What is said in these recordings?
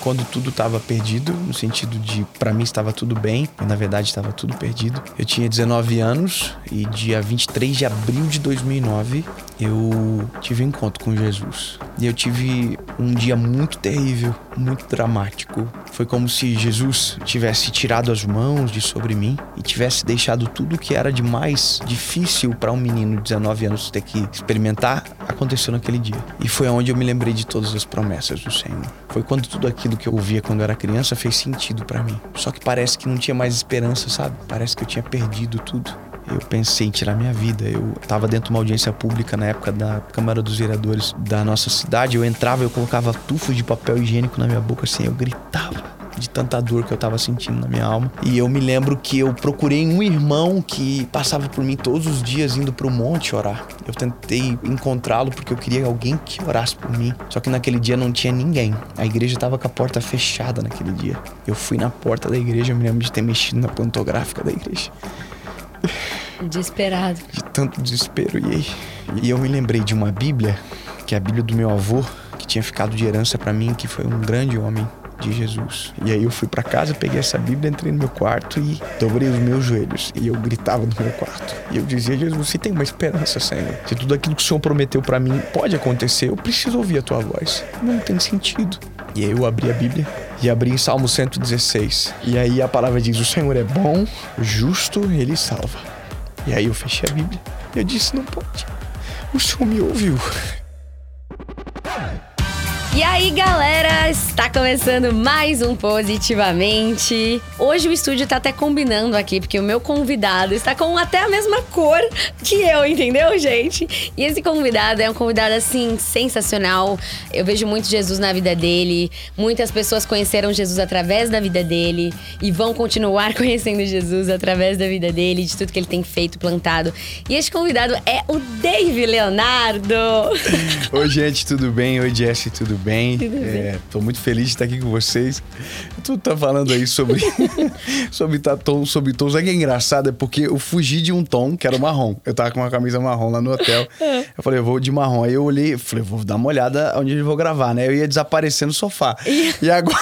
quando tudo estava perdido, no sentido de para mim estava tudo bem, mas na verdade estava tudo perdido. Eu tinha 19 anos e dia 23 de abril de 2009 eu tive um encontro com Jesus. E eu tive um dia muito terrível, muito dramático. Foi como se Jesus tivesse tirado as mãos de sobre mim e tivesse deixado tudo que era de mais difícil para um menino de 19 anos ter que experimentar aconteceu naquele dia. E foi onde eu me lembrei de todas as promessas do Senhor. Foi quando tudo aquilo que eu ouvia quando eu era criança fez sentido para mim. Só que parece que não tinha mais esperança, sabe? Parece que eu tinha perdido tudo eu pensei em tirar minha vida. Eu estava dentro de uma audiência pública na época da Câmara dos Vereadores da nossa cidade. Eu entrava, eu colocava tufos de papel higiênico na minha boca, assim, eu gritava de tanta dor que eu tava sentindo na minha alma. E eu me lembro que eu procurei um irmão que passava por mim todos os dias indo pro monte orar. Eu tentei encontrá-lo porque eu queria alguém que orasse por mim. Só que naquele dia não tinha ninguém. A igreja tava com a porta fechada naquele dia. Eu fui na porta da igreja, eu me lembro de ter mexido na pantográfica da igreja. Desesperado. De tanto desespero. E, e eu me lembrei de uma Bíblia, que é a Bíblia do meu avô, que tinha ficado de herança para mim, que foi um grande homem de Jesus. E aí eu fui para casa, peguei essa Bíblia, entrei no meu quarto e dobrei os meus joelhos. E eu gritava no meu quarto. E eu dizia: Jesus, você tem uma esperança, Senhor. Se tudo aquilo que o Senhor prometeu para mim pode acontecer, eu preciso ouvir a tua voz. Não tem sentido. E aí eu abri a Bíblia e abri em Salmo 116. E aí a palavra diz: O Senhor é bom, justo, ele salva. E aí eu fechei a Bíblia. E eu disse: Não pode. O Senhor me ouviu. E aí, galera, está começando mais um Positivamente. Hoje o estúdio tá até combinando aqui, porque o meu convidado está com até a mesma cor que eu, entendeu, gente? E esse convidado é um convidado, assim, sensacional. Eu vejo muito Jesus na vida dele. Muitas pessoas conheceram Jesus através da vida dele e vão continuar conhecendo Jesus através da vida dele, de tudo que ele tem feito, plantado. E este convidado é o Dave Leonardo. Oi, gente, tudo bem? Oi, Jesse, tudo bem? Bem. É, tô muito feliz de estar aqui com vocês. Tu tá falando aí sobre sobre tá tom, sobre tons. É que é engraçado, é porque eu fugi de um tom que era o marrom. Eu tava com uma camisa marrom lá no hotel. É. Eu falei, eu vou de marrom. Aí eu olhei, falei, vou dar uma olhada onde eu vou gravar, né? Eu ia desaparecer no sofá. Ih. E agora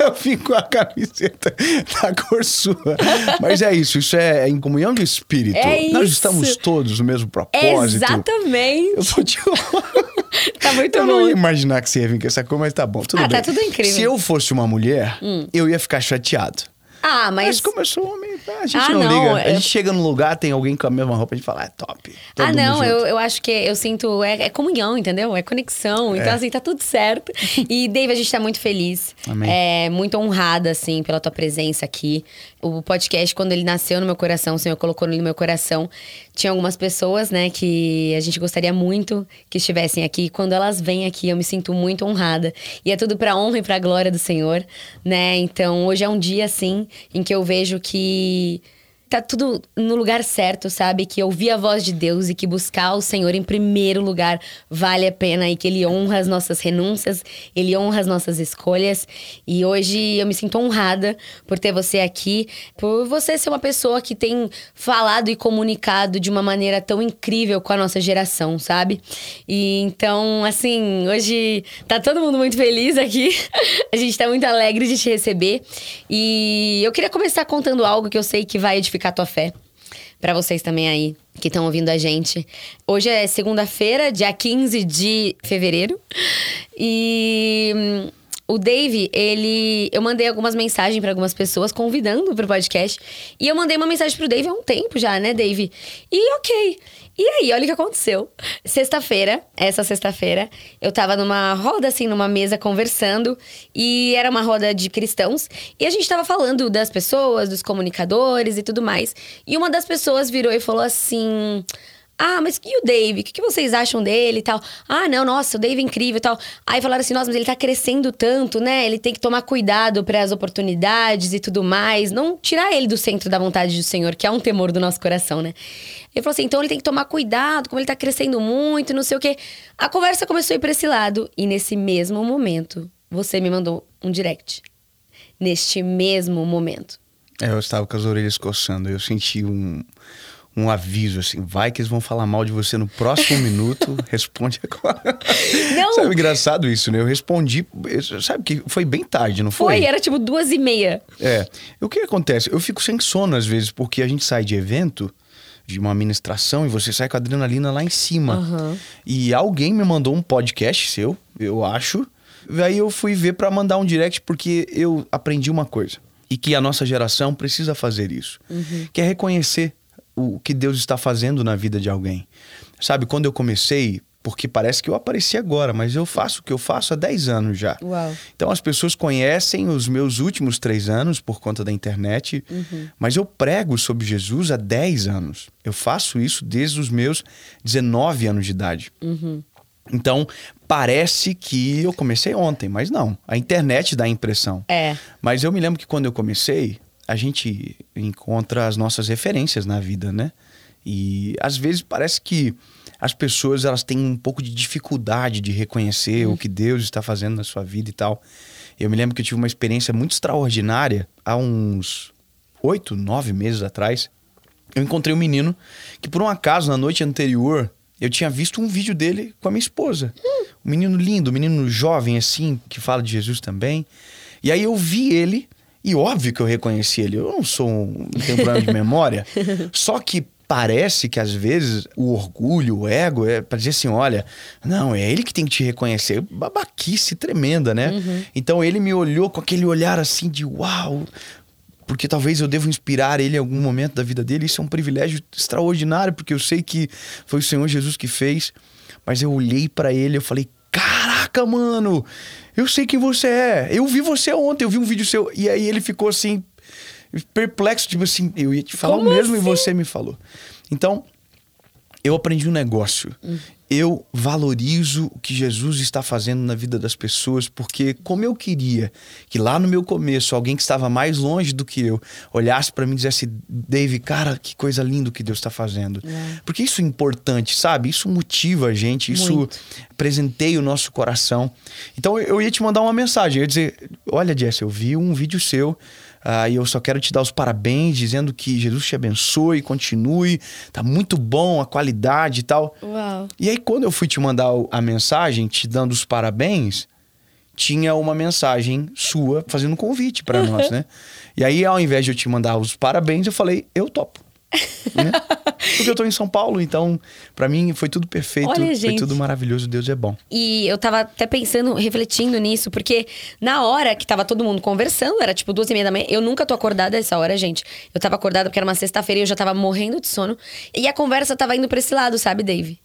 eu fico com a camiseta da cor sua. Mas é isso, isso é em comunhão de espírito. É Nós isso. estamos todos no mesmo propósito. Exatamente. Eu tô te Tá muito eu bom. não ia imaginar que você ia vir com essa cor, mas tá bom, tudo Ah, bem. tá tudo incrível. Hum. Se eu fosse uma mulher, eu ia ficar chateado. Ah, Mas, mas. como eu sou homem, a gente Ah, não, não, liga. A eu- gente chega num lugar, tem alguém com a mesma roupa, a gente fala, ah, é top. Ah, não, eu, eu acho que eu sinto. É, é comunhão, entendeu? É conexão. Então, É. assim, tá tudo certo. E, Dave, a gente tá muito feliz. Amém. É, muito honrada, assim, pela tua presença aqui. O podcast, quando ele nasceu no meu coração, o Senhor colocou no meu coração. Tinha algumas pessoas, né, que a gente gostaria muito que estivessem aqui. Quando elas vêm aqui, eu me sinto muito honrada. E é tudo pra honra e pra glória do Senhor, né? Então, hoje é um dia, assim, em que eu vejo que tá tudo no lugar certo, sabe? Que ouvir a voz de Deus e que buscar o Senhor em primeiro lugar vale a pena e que Ele honra as nossas renúncias, Ele honra as nossas escolhas. E hoje eu me sinto honrada por ter você aqui, por você ser uma pessoa que tem falado e comunicado de uma maneira tão incrível com a nossa geração, sabe? E então, assim, hoje tá todo mundo muito feliz aqui. a gente tá muito alegre de te receber. E eu queria começar contando algo que eu sei que vai edificar a tua fé. Pra vocês também aí que estão ouvindo a gente. Hoje é segunda-feira, dia 15 de fevereiro. E hum, o Dave, ele. Eu mandei algumas mensagens pra algumas pessoas convidando pro podcast. E eu mandei uma mensagem pro Dave há um tempo já, né, Dave? E ok. E aí, olha o que aconteceu. Sexta-feira, essa sexta-feira, eu tava numa roda, assim, numa mesa conversando. E era uma roda de cristãos. E a gente tava falando das pessoas, dos comunicadores e tudo mais. E uma das pessoas virou e falou assim. Ah, mas e o Dave? O que vocês acham dele e tal? Ah, não, nossa, o Dave é incrível e tal. Aí falaram assim, nossa, mas ele tá crescendo tanto, né? Ele tem que tomar cuidado para as oportunidades e tudo mais. Não tirar ele do centro da vontade do Senhor, que é um temor do nosso coração, né? Ele falou assim, então ele tem que tomar cuidado, como ele tá crescendo muito, não sei o quê. A conversa começou a ir pra esse lado. E nesse mesmo momento, você me mandou um direct. Neste mesmo momento. É, eu estava com as orelhas coçando, eu senti um, um aviso assim, vai que eles vão falar mal de você no próximo minuto, responde agora. Não. Sabe engraçado isso, né? Eu respondi, sabe que foi bem tarde, não foi? Foi, era tipo duas e meia. É. O que acontece? Eu fico sem sono às vezes, porque a gente sai de evento, de uma administração, e você sai com a adrenalina lá em cima. Aham. E alguém me mandou um podcast seu, eu acho. Aí eu fui ver pra mandar um direct, porque eu aprendi uma coisa. E que a nossa geração precisa fazer isso. Que é reconhecer o que Deus está fazendo na vida de alguém. Sabe, quando eu comecei, porque parece que eu apareci agora, mas eu faço o que eu faço há 10 anos já. Uau. Então as pessoas conhecem os meus últimos três anos por conta da internet, mas eu prego sobre Jesus há 10 anos. Eu faço isso desde os meus 19 anos de idade. Então parece que eu comecei ontem, mas não. A internet dá a impressão. É. Mas eu me lembro que quando eu comecei, a gente encontra as nossas referências na vida, né? E às vezes parece que as pessoas elas têm um pouco de dificuldade de reconhecer o que Deus está fazendo na sua vida e tal. Eu me lembro que eu tive uma experiência muito extraordinária há uns oito, nove meses atrás. Eu encontrei um menino que, por um acaso, na noite anterior, eu tinha visto um vídeo dele com a minha esposa. Um menino lindo, um menino jovem, assim, que fala de Jesus também. E aí eu vi ele, e óbvio que eu reconheci ele. Eu não sou um, tenho problema de memória. Só que parece que às vezes o orgulho, o ego, é pra dizer assim: olha, não, é ele que tem que te reconhecer. Babaquice tremenda, né? Então ele me olhou com aquele olhar assim de uau. Porque talvez eu devo inspirar ele em algum momento da vida dele. Isso é um privilégio extraordinário, porque eu sei que foi o Senhor Jesus que fez. Mas eu olhei pra ele e eu falei: Caraca, mano, eu sei quem você é. Eu vi você ontem, eu vi um vídeo seu. E aí ele ficou assim, perplexo, tipo assim, eu ia te falar Como o mesmo e assim? você me falou. Então, eu aprendi um negócio. Eu valorizo o que Jesus está fazendo na vida das pessoas, porque como eu queria que lá no meu começo alguém que estava mais longe do que eu olhasse para mim e dissesse, Dave, cara, que coisa linda que Deus está fazendo. Porque isso é importante, sabe? Isso motiva a gente, isso Muito. presenteia o nosso coração. Então eu ia te mandar uma mensagem, eu ia dizer, olha Jess, eu vi um vídeo seu ah, e eu só quero te dar os parabéns, dizendo que Jesus te abençoe, continue, tá muito bom a qualidade e tal. Uau. E aí, quando eu fui te mandar a mensagem, te dando os parabéns, tinha uma mensagem sua fazendo um convite pra nós, né? E aí, ao invés de eu te mandar os parabéns, eu falei, eu topo. Né? Porque eu tô em São Paulo, então, pra mim foi tudo perfeito, Olha, foi tudo maravilhoso, Deus é bom. E eu tava até pensando, refletindo nisso, porque na hora que tava todo mundo conversando, era tipo duas e meia da manhã. Eu nunca tô acordada essa hora, gente. Eu tava acordada porque era uma sexta-feira e eu já tava morrendo de sono. E a conversa tava indo pra esse lado, sabe, Dave?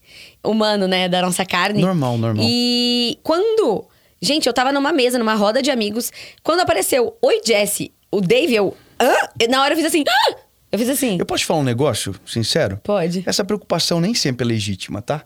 Humano, né? Da nossa carne. Normal, normal. E quando. Gente, eu tava numa mesa, numa roda de amigos. Quando apareceu, oi, Jesse, o Dave, eu. Hã? Na hora eu fiz assim. Eu fiz assim. Eu posso te falar um negócio sincero? Pode. Essa preocupação nem sempre é legítima, tá?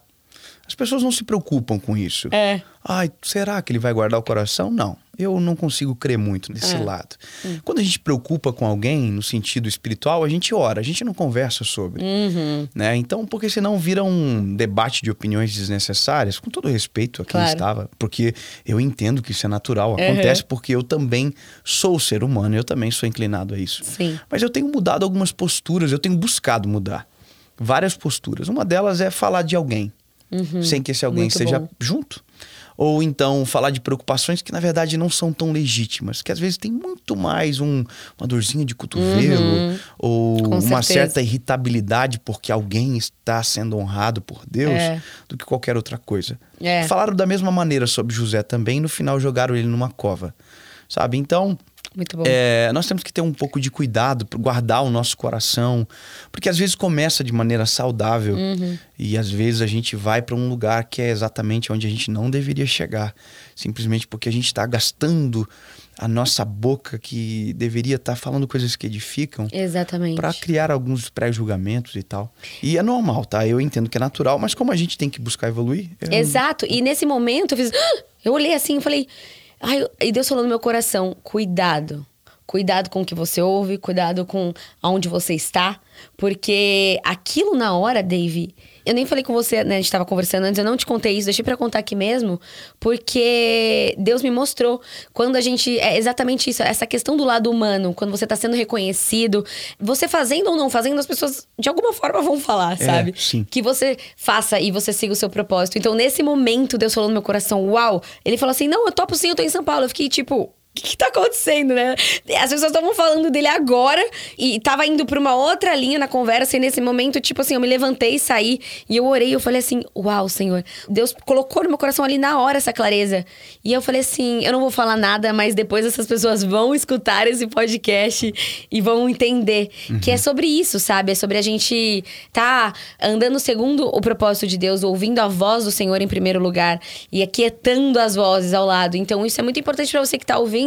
As pessoas não se preocupam com isso. É. Ai, será que ele vai guardar o coração? Não. Eu não consigo crer muito nesse É. lado. Quando a gente preocupa com alguém no sentido espiritual, a gente ora, a gente não conversa sobre. Uhum. Né? Então, porque senão vira um debate de opiniões desnecessárias, com todo respeito a quem Claro. estava, porque eu entendo que isso é natural. Acontece porque eu também sou ser humano, eu também sou inclinado a isso. Sim. Mas eu tenho mudado algumas posturas, eu tenho buscado mudar. Várias posturas. Uma delas é falar de alguém, sem que esse alguém Uhum. Muito esteja bom. junto. Ou então falar de preocupações que na verdade não são tão legítimas, que às vezes tem muito mais um, uma dorzinha de cotovelo ou Uhum. Com uma certeza. certa irritabilidade porque alguém está sendo honrado por Deus É. do que qualquer outra coisa. É. Falaram da mesma maneira sobre José também, no final jogaram ele numa cova. Sabe? Então, Muito bom. é, nós temos que ter um pouco de cuidado para guardar o nosso coração, porque às vezes começa de maneira saudável e às vezes a gente vai para um lugar que é exatamente onde a gente não deveria chegar, simplesmente porque a gente está gastando a nossa boca que deveria estar falando coisas que edificam Exatamente. para criar alguns pré-julgamentos e tal. E é normal, tá? Eu entendo que é natural, mas como a gente tem que buscar evoluir, eu- Exato. E nesse momento eu fiz. "Ah!" Eu olhei assim e falei. Ai, e Deus falou no meu coração: cuidado. Cuidado com o que você ouve, cuidado com aonde você está. Porque aquilo na hora, Dave, eu nem falei com você, né? A gente tava conversando antes, eu não te contei isso, deixei pra contar aqui mesmo, porque Deus me mostrou quando a gente. É exatamente isso, essa questão do lado humano, quando você tá sendo reconhecido, você fazendo ou não fazendo, as pessoas de alguma forma vão falar, É, sabe? sim. Que você faça e você siga o seu propósito. Então, nesse momento, Deus falou no meu coração, uau! Ele falou assim: não, eu topo sim, eu tô em São Paulo. Eu fiquei tipo. O que, que tá acontecendo, né? As pessoas estavam falando dele agora e tava indo pra uma outra linha na conversa, e nesse momento, tipo assim, eu me levantei e saí e eu orei. Eu falei assim: Uau, Senhor, Deus colocou no meu coração ali na hora essa clareza. E eu falei assim: Eu não vou falar nada, mas depois essas pessoas vão escutar esse podcast e vão entender que é sobre isso, sabe? É sobre a gente tá andando segundo o propósito de Deus, ouvindo a voz do Senhor em primeiro lugar e aquietando as vozes ao lado. Então, isso é muito importante pra você que tá ouvindo.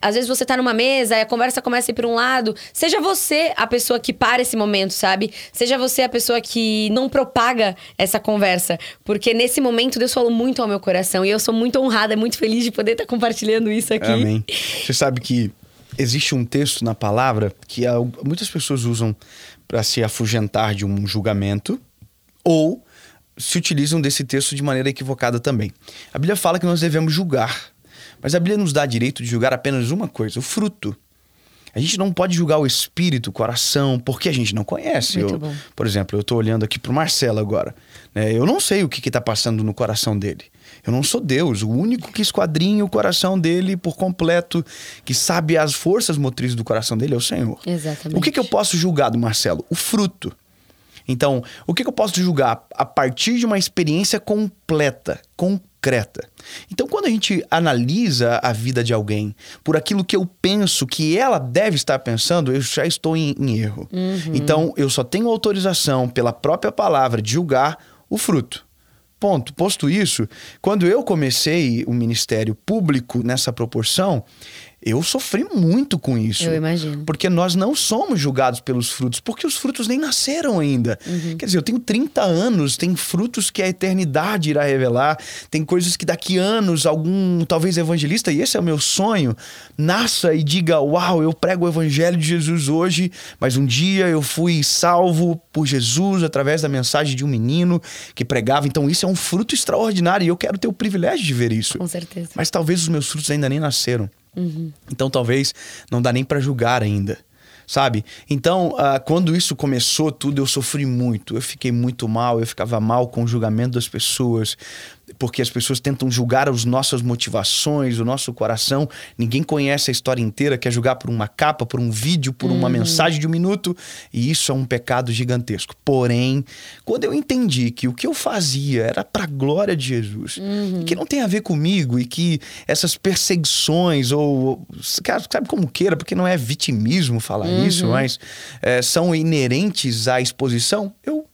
Às vezes você tá numa mesa e a conversa começa a ir pra um lado. Seja você a pessoa que para esse momento, sabe? Seja você a pessoa que não propaga essa conversa. Porque nesse momento Deus falou muito ao meu coração e eu sou muito honrada, muito feliz de poder estar compartilhando isso aqui. Amém. Você sabe que existe um texto na palavra que muitas pessoas usam para se afugentar de um julgamento ou se utilizam desse texto de maneira equivocada também. A Bíblia fala que nós devemos julgar, mas a Bíblia nos dá direito de julgar apenas uma coisa, o fruto. A gente não pode julgar o espírito, o coração, porque a gente não conhece. Eu-. Por exemplo, eu tô olhando aqui pro Marcelo agora. né? Eu não sei o que, que tá passando no coração dele. Eu não sou Deus. O único que esquadrinha o coração dele por completo, que sabe as forças motrizes do coração dele é o Senhor. Exatamente. O que, que eu posso julgar do Marcelo? O fruto. Então, o que, que eu posso julgar? A partir de uma experiência completa, concreta. Então, quando a gente analisa a vida de alguém por aquilo que eu penso que ela deve estar pensando, eu já estou em, em erro. Então, eu só tenho autorização pela própria palavra de julgar o fruto. Ponto. Posto isso, quando eu comecei o ministério público nessa proporção, eu sofri muito com isso. Eu imagino. Porque nós não somos julgados pelos frutos, porque os frutos nem nasceram ainda. Uhum. Quer dizer, eu tenho 30 anos, tem frutos que a eternidade irá revelar, tem coisas que daqui anos algum, talvez evangelista, e esse é o meu sonho, nasça e diga: Uau, eu prego o evangelho de Jesus hoje, mas um dia eu fui salvo por Jesus através da mensagem de um menino que pregava. Então, isso é um fruto extraordinário e eu quero ter o privilégio de ver isso. Com certeza. Mas talvez os meus frutos ainda nem nasceram. Então talvez não dá nem pra julgar ainda. Sabe? Então, ah, quando isso começou tudo, eu sofri muito. Eu fiquei muito mal, eu ficava mal com o julgamento das pessoas, porque as pessoas tentam julgar as nossas motivações, o nosso coração. Ninguém conhece a história inteira, quer julgar por uma capa, por um vídeo, por uma mensagem de um minuto, e isso é um pecado gigantesco. Porém, quando eu entendi que o que eu fazia era para glória de Jesus, e que não tem a ver comigo e que essas perseguições ou sabe como queira, porque não é vitimismo falar isso, mas é, são inerentes à exposição, eu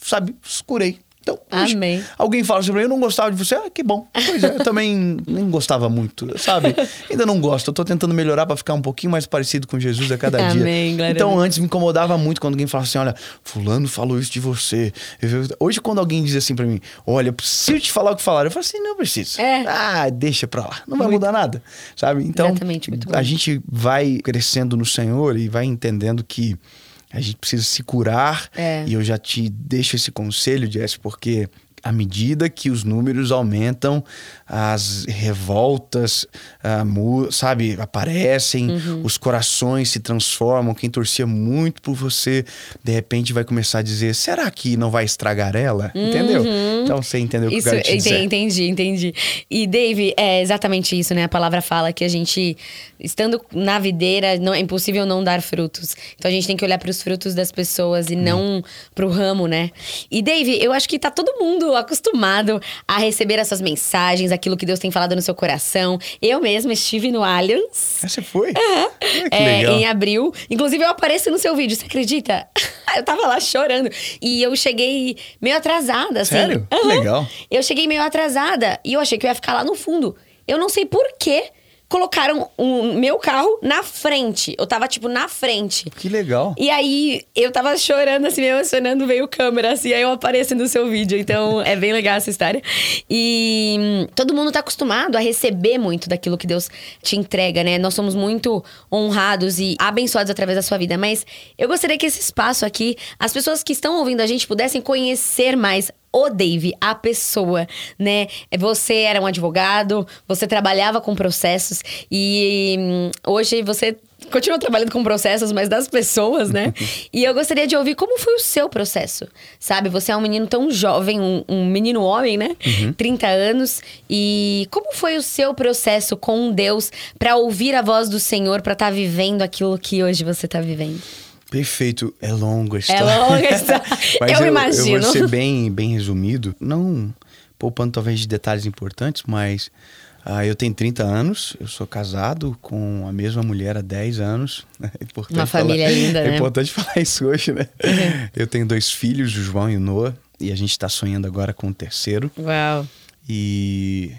sabe, escurei. Então, Amém. alguém fala assim pra mim, eu não gostava de você, ah, que bom. Pois é, eu também nem gostava muito, sabe? Ainda não gosto, eu tô tentando melhorar pra ficar um pouquinho mais parecido com Jesus a cada dia. Amém, glória a Então, antes me incomodava muito quando alguém falava assim, olha, fulano falou isso de você. Hoje, quando alguém diz assim pra mim, olha, eu preciso te falar o que falaram, eu falo assim, não precisa. É. Ah, deixa pra lá, não vai mudar nada, sabe? Então, muito a gente vai crescendo no Senhor e vai entendendo que a gente precisa se curar. É. E eu já te deixo esse conselho, Jess, porque à medida que os números aumentam, as revoltas, ah, sabe, aparecem, Uhum. os corações se transformam. Quem torcia muito por você, de repente vai começar a dizer: será que não vai estragar ela? Entendeu? Então você entendeu o que Uhum. Isso, eu quero te dizer. entendi, entendi. E, Dave, é exatamente isso, né? A palavra fala que a gente, estando na videira, não, é impossível não dar frutos. Então a gente tem que olhar para os frutos das pessoas e não pro ramo, né? E, Dave, eu acho que tá todo mundo acostumado a receber essas mensagens, aquilo que Deus tem falado no seu coração. Eu mesma estive no Allianz. Ah, Você foi? Que É, legal. em abril. Inclusive, eu apareci no seu vídeo, você acredita? eu tava lá chorando. E eu cheguei meio atrasada, assim. Sério? Que Aham. legal. Eu cheguei meio atrasada e eu achei que eu ia ficar lá no fundo. Eu não sei por quê, colocaram o meu carro na frente. Eu tava, tipo, na frente. Que legal. E aí, eu tava chorando, assim, me emocionando, veio câmera, assim, aí eu apareço no seu vídeo. Então, é bem legal essa história. E hum, todo mundo tá acostumado a receber muito daquilo que Deus te entrega, né? Nós somos muito honrados e abençoados através da sua vida. Mas eu gostaria que esse espaço aqui, as pessoas que estão ouvindo a gente pudessem conhecer mais o Dave, a pessoa, né? Você era um advogado, você trabalhava com processos e hum, hoje você continua trabalhando com processos, mas das pessoas, né? e eu gostaria de ouvir como foi o seu processo, sabe? Você é um menino tão jovem, um, um menino homem, né? Uhum. 30 anos. E como foi o seu processo com Deus para ouvir a voz do Senhor, para estar tá vivendo aquilo que hoje você está vivendo? Perfeito. É longa a história. É longa a história. Mas eu, eu, imagino. Eu vou ser bem, bem resumido. Não poupando talvez de detalhes importantes, mas uh, eu tenho 30 anos, eu sou casado com a mesma mulher há 10 anos. É Uma família falar, linda, né? É importante falar isso hoje, né? Uhum. Eu tenho dois filhos, o João e o Noah, e a gente está sonhando agora com o terceiro. Uau. E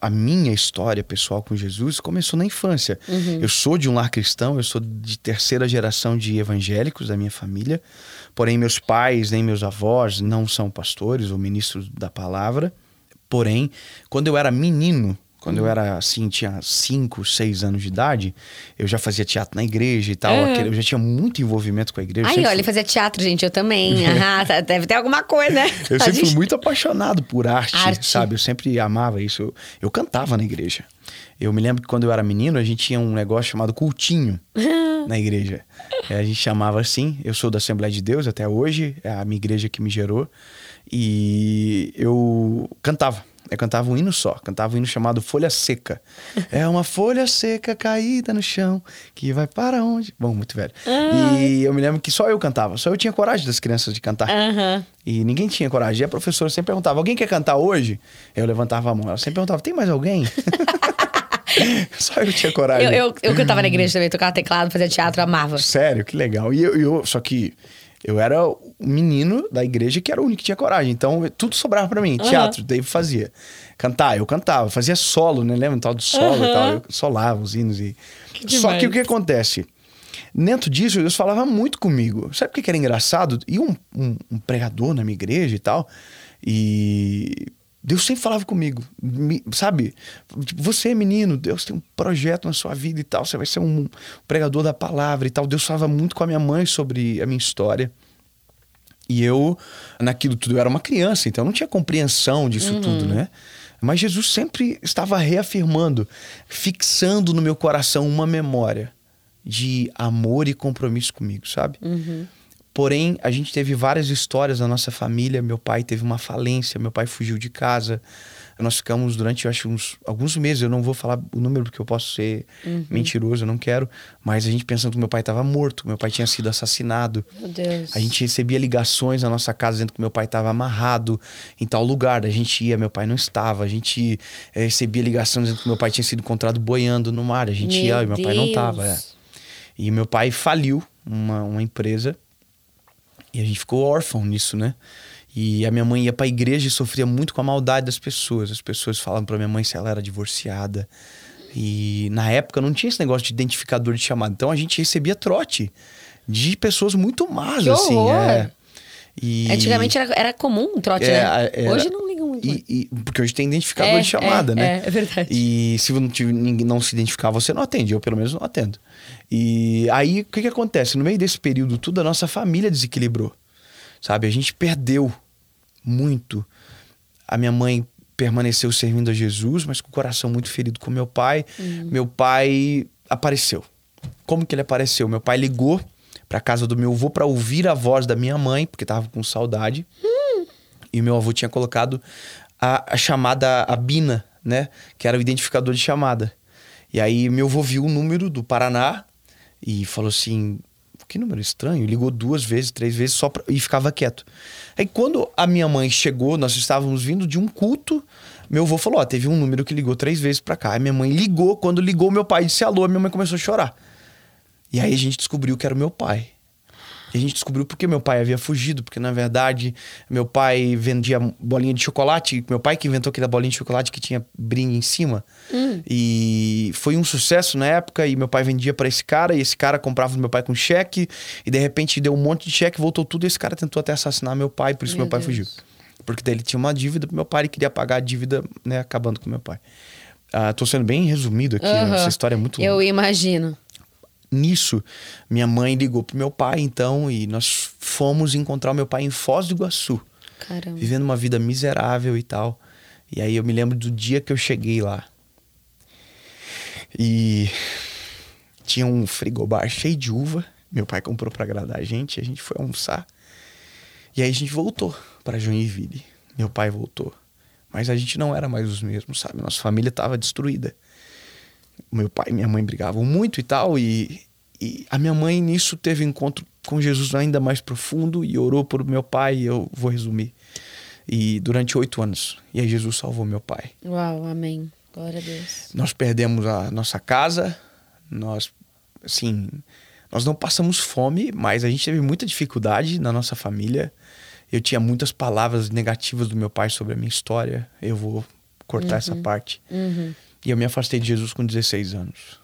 a minha história pessoal com Jesus começou na infância. Uhum. Eu sou de um lar cristão, eu sou de terceira geração de evangélicos da minha família. Porém, meus pais nem meus avós não são pastores ou ministros da palavra. Porém, quando eu era menino, quando eu uhum. era assim, tinha 5, 6 anos de idade, eu já fazia teatro na igreja e tal. Uhum. Aquele, eu já tinha muito envolvimento com a igreja. Aí, olha, ele fazia teatro, gente, eu também. ah, deve ter alguma coisa, né? Eu sempre fui muito apaixonado por arte, arte, sabe? Eu sempre amava isso. Eu, eu cantava na igreja. Eu me lembro que quando eu era menino, a gente tinha um negócio chamado cultinho na igreja. A gente chamava assim. Eu sou da Assembleia de Deus até hoje, é a minha igreja que me gerou. E eu cantava eu cantava um hino só, cantava um hino chamado Folha Seca. é uma folha seca caída no chão, que vai para onde? Bom, muito velho. E eu me lembro que só eu cantava, só eu tinha coragem das crianças de cantar. Uhum. E ninguém tinha coragem. E a professora sempre perguntava: alguém quer cantar hoje? Eu levantava a mão. Ela sempre perguntava: tem mais alguém? Só eu tinha coragem. Eu, eu, eu cantava na igreja também, tocava teclado, fazia teatro, amava. Sério, que legal. E eu, eu só que eu era menino da igreja que era o único que tinha coragem. Então, tudo sobrava para mim. Uhum. Teatro, daí fazia. Cantar, eu cantava. Fazia solo, né? Lembra? Tal do solo uhum. e tal. Eu solava os hinos e... Que Só que o que acontece? Dentro disso, Deus falava muito comigo. Sabe o que era engraçado? E um, um, um pregador na minha igreja e tal. E Deus sempre falava comigo, me, sabe? Tipo, você é menino, Deus tem um projeto na sua vida e tal, você vai ser um pregador da palavra e tal. Deus falava muito com a minha mãe sobre a minha história. E eu, naquilo tudo, eu era uma criança, então eu não tinha compreensão disso uhum. tudo, né? Mas Jesus sempre estava reafirmando, fixando no meu coração uma memória de amor e compromisso comigo, sabe? Uhum. Porém, a gente teve várias histórias na nossa família. Meu pai teve uma falência, meu pai fugiu de casa. Nós ficamos durante, eu acho, uns, alguns meses. Eu não vou falar o número porque eu posso ser uhum. mentiroso, eu não quero. Mas a gente pensando que meu pai estava morto, meu pai tinha sido assassinado. Meu Deus. A gente recebia ligações na nossa casa dizendo que meu pai estava amarrado em tal lugar. A gente ia, meu pai não estava. A gente é, recebia ligações dizendo que meu pai tinha sido encontrado boiando no mar. A gente meu ia e meu Deus. pai não estava. É. E meu pai faliu uma, uma empresa e a gente ficou órfão nisso, né? E a minha mãe ia pra igreja e sofria muito com a maldade das pessoas. As pessoas falavam pra minha mãe se ela era divorciada. E na época não tinha esse negócio de identificador de chamada. Então a gente recebia trote de pessoas muito más, que assim. Horror. É. E... Antigamente era, era comum um trote, é, né? Era... Hoje não ligam muito. E, e, porque hoje tem identificador é, de chamada, é, né? É, é verdade. E se não, ninguém não se identificar, você não atende. Eu, pelo menos, não atendo. E aí, o que, que acontece? No meio desse período tudo, a nossa família desequilibrou. Sabe? A gente perdeu muito. A minha mãe permaneceu servindo a Jesus, mas com o coração muito ferido com meu pai. Uhum. Meu pai apareceu. Como que ele apareceu? Meu pai ligou para casa do meu avô para ouvir a voz da minha mãe, porque tava com saudade. Uhum. E meu avô tinha colocado a, a chamada a Bina, né? Que era o identificador de chamada. E aí meu avô viu o número do Paraná e falou assim: que número estranho. Ligou duas vezes, três vezes só pra... e ficava quieto. Aí quando a minha mãe chegou, nós estávamos vindo de um culto. Meu avô falou: Ó, teve um número que ligou três vezes para cá. Aí minha mãe ligou. Quando ligou, meu pai disse alô. Minha mãe começou a chorar. E aí a gente descobriu que era o meu pai. E a gente descobriu porque meu pai havia fugido, porque na verdade meu pai vendia bolinha de chocolate, meu pai que inventou aquela bolinha de chocolate que tinha brinde em cima. Hum. E foi um sucesso na época, e meu pai vendia para esse cara, e esse cara comprava do meu pai com cheque, e de repente deu um monte de cheque, voltou tudo, e esse cara tentou até assassinar meu pai, por isso meu, meu pai Deus. fugiu. Porque daí ele tinha uma dívida pro meu pai e queria pagar a dívida, né, acabando com meu pai. Uh, tô sendo bem resumido aqui, uhum. essa história é muito Eu imagino. Nisso, minha mãe ligou pro meu pai, então, e nós fomos encontrar o meu pai em Foz do Iguaçu. Caramba. Vivendo uma vida miserável e tal. E aí eu me lembro do dia que eu cheguei lá. E tinha um frigobar cheio de uva. Meu pai comprou para agradar a gente, a gente foi almoçar. E aí a gente voltou para Joinville. Meu pai voltou. Mas a gente não era mais os mesmos, sabe? Nossa família estava destruída. Meu pai e minha mãe brigavam muito e tal. E, e a minha mãe nisso teve encontro com Jesus ainda mais profundo e orou por meu pai. eu vou resumir. E durante oito anos. E aí Jesus salvou meu pai. Uau, amém. Glória a Deus. Nós perdemos a nossa casa. Nós, assim, nós não passamos fome, mas a gente teve muita dificuldade na nossa família eu tinha muitas palavras negativas do meu pai sobre a minha história. Eu vou cortar uhum. essa parte. Uhum. E eu me afastei de Jesus com 16 anos.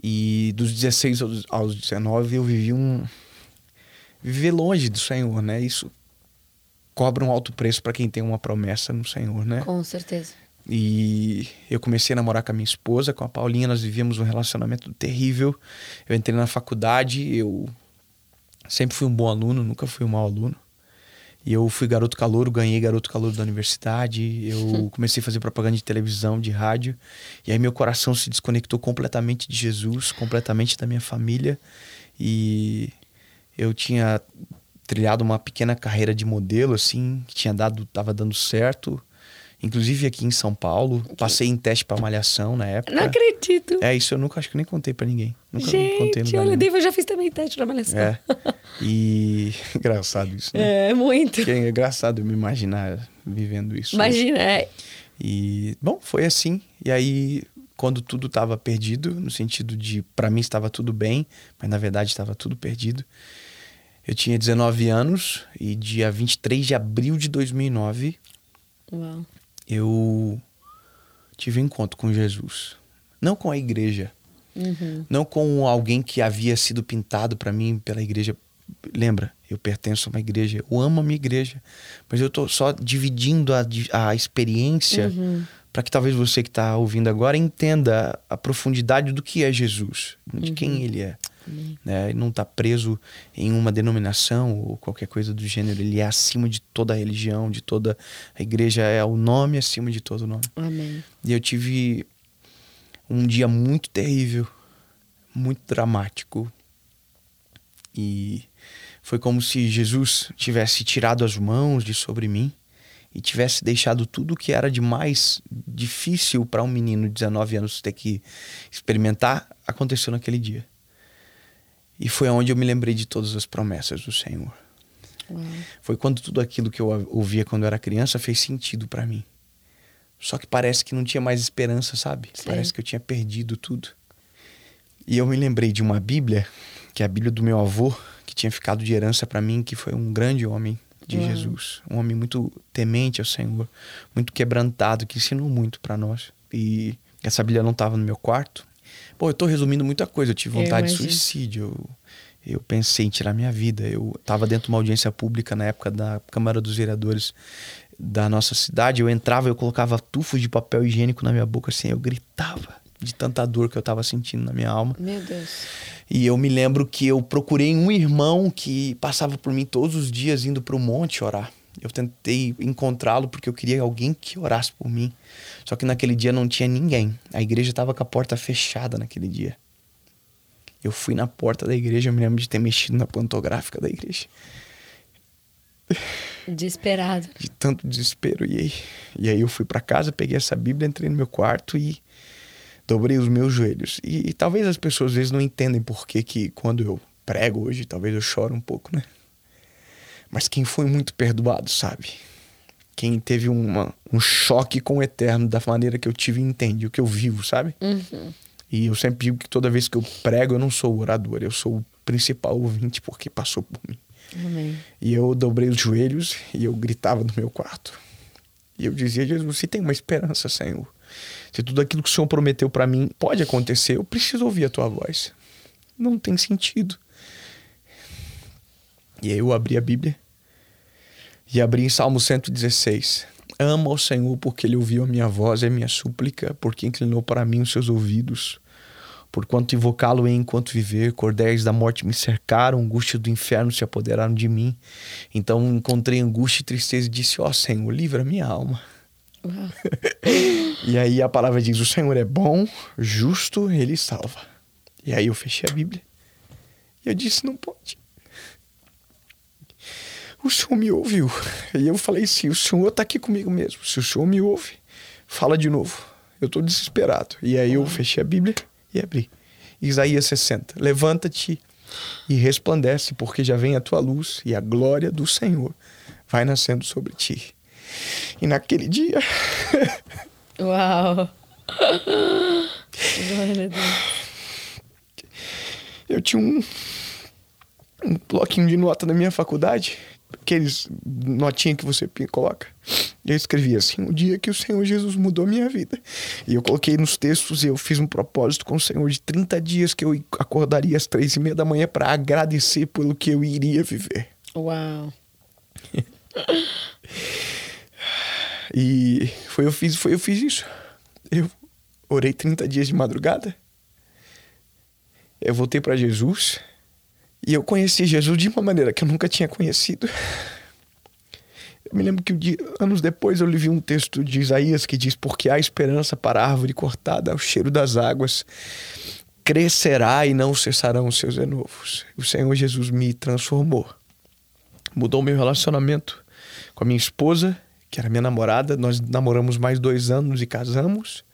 E dos 16 aos 19 eu vivi um. Viver longe do Senhor, né? Isso cobra um alto preço para quem tem uma promessa no Senhor, né? Com certeza. E eu comecei a namorar com a minha esposa, com a Paulinha, nós vivíamos um relacionamento terrível. Eu entrei na faculdade, eu sempre fui um bom aluno, nunca fui um mau aluno. E eu fui garoto calouro, ganhei garoto calouro da universidade. Eu comecei a fazer propaganda de televisão, de rádio. E aí meu coração se desconectou completamente de Jesus, completamente da minha família. E eu tinha trilhado uma pequena carreira de modelo, assim, que tinha dado, tava dando certo inclusive aqui em São Paulo. Passei em teste para malhação na época. Não acredito. É, isso eu nunca acho que nem contei para ninguém. Nunca Gente, contei olha, Dave, eu já fiz também teste para malhação. É. E engraçado isso, né? É, muito. Porque é engraçado eu me imaginar vivendo isso. Imagina, é. E, bom, foi assim. E aí, quando tudo estava perdido, no sentido de, para mim estava tudo bem, mas na verdade estava tudo perdido. Eu tinha 19 anos e dia 23 de abril de 2009, Uau eu tive um encontro com Jesus. Não com a igreja. Uhum. Não com alguém que havia sido pintado para mim pela igreja. Lembra, eu pertenço a uma igreja, eu amo a minha igreja, mas eu tô só dividindo a, a experiência uhum. para que talvez você que está ouvindo agora entenda a profundidade do que é Jesus, de uhum. quem ele é. Né? Ele não está preso em uma denominação ou qualquer coisa do gênero. Ele é acima de toda a religião, de toda a igreja. É o nome acima de todo nome. Amém. E eu tive um dia muito terrível, muito dramático. E foi como se Jesus tivesse tirado as mãos de sobre mim e tivesse deixado tudo que era de mais difícil para um menino de 19 anos ter que experimentar aconteceu naquele dia. E foi onde eu me lembrei de todas as promessas do Senhor. Uau. Foi quando tudo aquilo que eu ouvia quando eu era criança fez sentido para mim. Só que parece que não tinha mais esperança, sabe? Sim. Parece que eu tinha perdido tudo. E eu me lembrei de uma Bíblia, que é a Bíblia do meu avô, que tinha ficado de herança para mim, que foi um grande homem de Uau. Jesus, um homem muito temente ao Senhor, muito quebrantado, que ensinou muito para nós. E essa Bíblia não estava no meu quarto, Pô, eu tô resumindo muita coisa. Eu tive vontade de suicídio. Eu, eu pensei em tirar minha vida. Eu tava dentro de uma audiência pública na época da Câmara dos Vereadores da nossa cidade. Eu entrava, eu colocava tufos de papel higiênico na minha boca, assim, eu gritava de tanta dor que eu tava sentindo na minha alma. Meu Deus. E eu me lembro que eu procurei um irmão que passava por mim todos os dias indo para o monte orar. Eu tentei encontrá-lo porque eu queria alguém que orasse por mim. Só que naquele dia não tinha ninguém. A igreja estava com a porta fechada naquele dia. Eu fui na porta da igreja, eu me lembro de ter mexido na pantográfica da igreja. Desesperado. De tanto desespero. E aí, e aí eu fui para casa, peguei essa Bíblia, entrei no meu quarto e dobrei os meus joelhos. E, e talvez as pessoas às vezes não entendem por que, que quando eu prego hoje, talvez eu choro um pouco, né? Mas quem foi muito perdoado, sabe? Quem teve uma, um choque com o eterno da maneira que eu tive e entende o que eu vivo, sabe? Uhum. E eu sempre digo que toda vez que eu prego, eu não sou o orador, eu sou o principal ouvinte porque passou por mim. Amém. E eu dobrei os joelhos e eu gritava no meu quarto. E eu dizia, Jesus, se tem uma esperança, Senhor. Se tudo aquilo que o Senhor prometeu para mim pode acontecer, eu preciso ouvir a tua voz. Não tem sentido. E aí eu abri a Bíblia e abri em Salmo 116. Ama o Senhor porque ele ouviu a minha voz e a minha súplica, porque inclinou para mim os seus ouvidos. Porquanto invocá-lo enquanto viver, cordéis da morte me cercaram, angústia do inferno se apoderaram de mim. Então encontrei angústia e tristeza e disse: Ó oh, Senhor, livra minha alma. e aí a palavra diz: O Senhor é bom, justo, ele salva. E aí eu fechei a Bíblia. E eu disse: Não pode. O Senhor me ouviu. E eu falei: Sim, o Senhor está aqui comigo mesmo. Se o Senhor me ouve, fala de novo. Eu estou desesperado. E aí eu fechei a Bíblia e abri. Isaías 60. Levanta-te e resplandece, porque já vem a tua luz e a glória do Senhor vai nascendo sobre ti. E naquele dia. Uau! Glória a Deus. Eu tinha um, um bloquinho de nota na minha faculdade aqueles notinha que você coloca. Eu escrevi assim: o dia que o Senhor Jesus mudou minha vida. E eu coloquei nos textos e eu fiz um propósito com o Senhor de 30 dias que eu acordaria às três e meia da manhã para agradecer pelo que eu iria viver. Uau! e foi eu fiz, foi eu fiz isso. Eu orei 30 dias de madrugada. Eu voltei para Jesus e eu conheci Jesus de uma maneira que eu nunca tinha conhecido. Eu me lembro que anos depois eu li um texto de Isaías que diz: Porque há esperança para a árvore cortada ao cheiro das águas, crescerá e não cessarão os seus renovos. O Senhor Jesus me transformou. Mudou meu relacionamento com a minha esposa, que era minha namorada. Nós namoramos mais dois anos e casamos.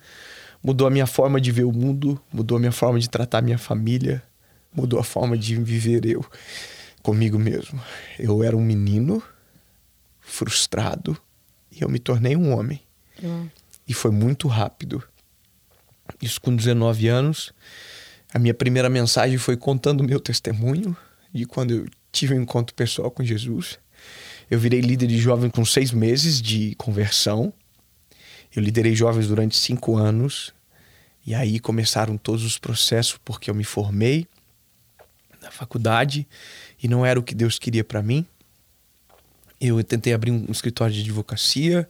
Mudou a minha forma de ver o mundo, mudou a minha forma de tratar a minha família, mudou a forma de viver eu comigo mesmo. Eu era um menino frustrado e eu me tornei um homem. Uhum. E foi muito rápido. Isso com 19 anos. A minha primeira mensagem foi contando o meu testemunho de quando eu tive um encontro pessoal com Jesus. Eu virei líder de jovens com seis meses de conversão. Eu liderei jovens durante cinco anos. E aí começaram todos os processos, porque eu me formei, na faculdade e não era o que Deus queria para mim. Eu tentei abrir um escritório de advocacia,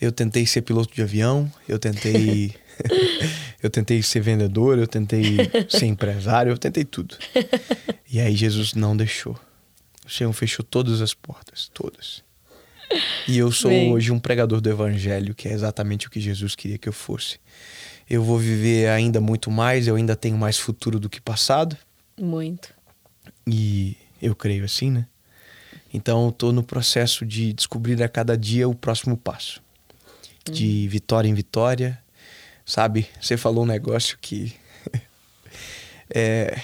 eu tentei ser piloto de avião, eu tentei eu tentei ser vendedor, eu tentei ser empresário, eu tentei tudo. E aí Jesus não deixou. O Senhor fechou todas as portas, todas. E eu sou Bem. hoje um pregador do evangelho, que é exatamente o que Jesus queria que eu fosse. Eu vou viver ainda muito mais, eu ainda tenho mais futuro do que passado. Muito. E eu creio assim, né? Então, estou no processo de descobrir a cada dia o próximo passo. De uhum. vitória em vitória. Sabe, você falou um negócio que. é.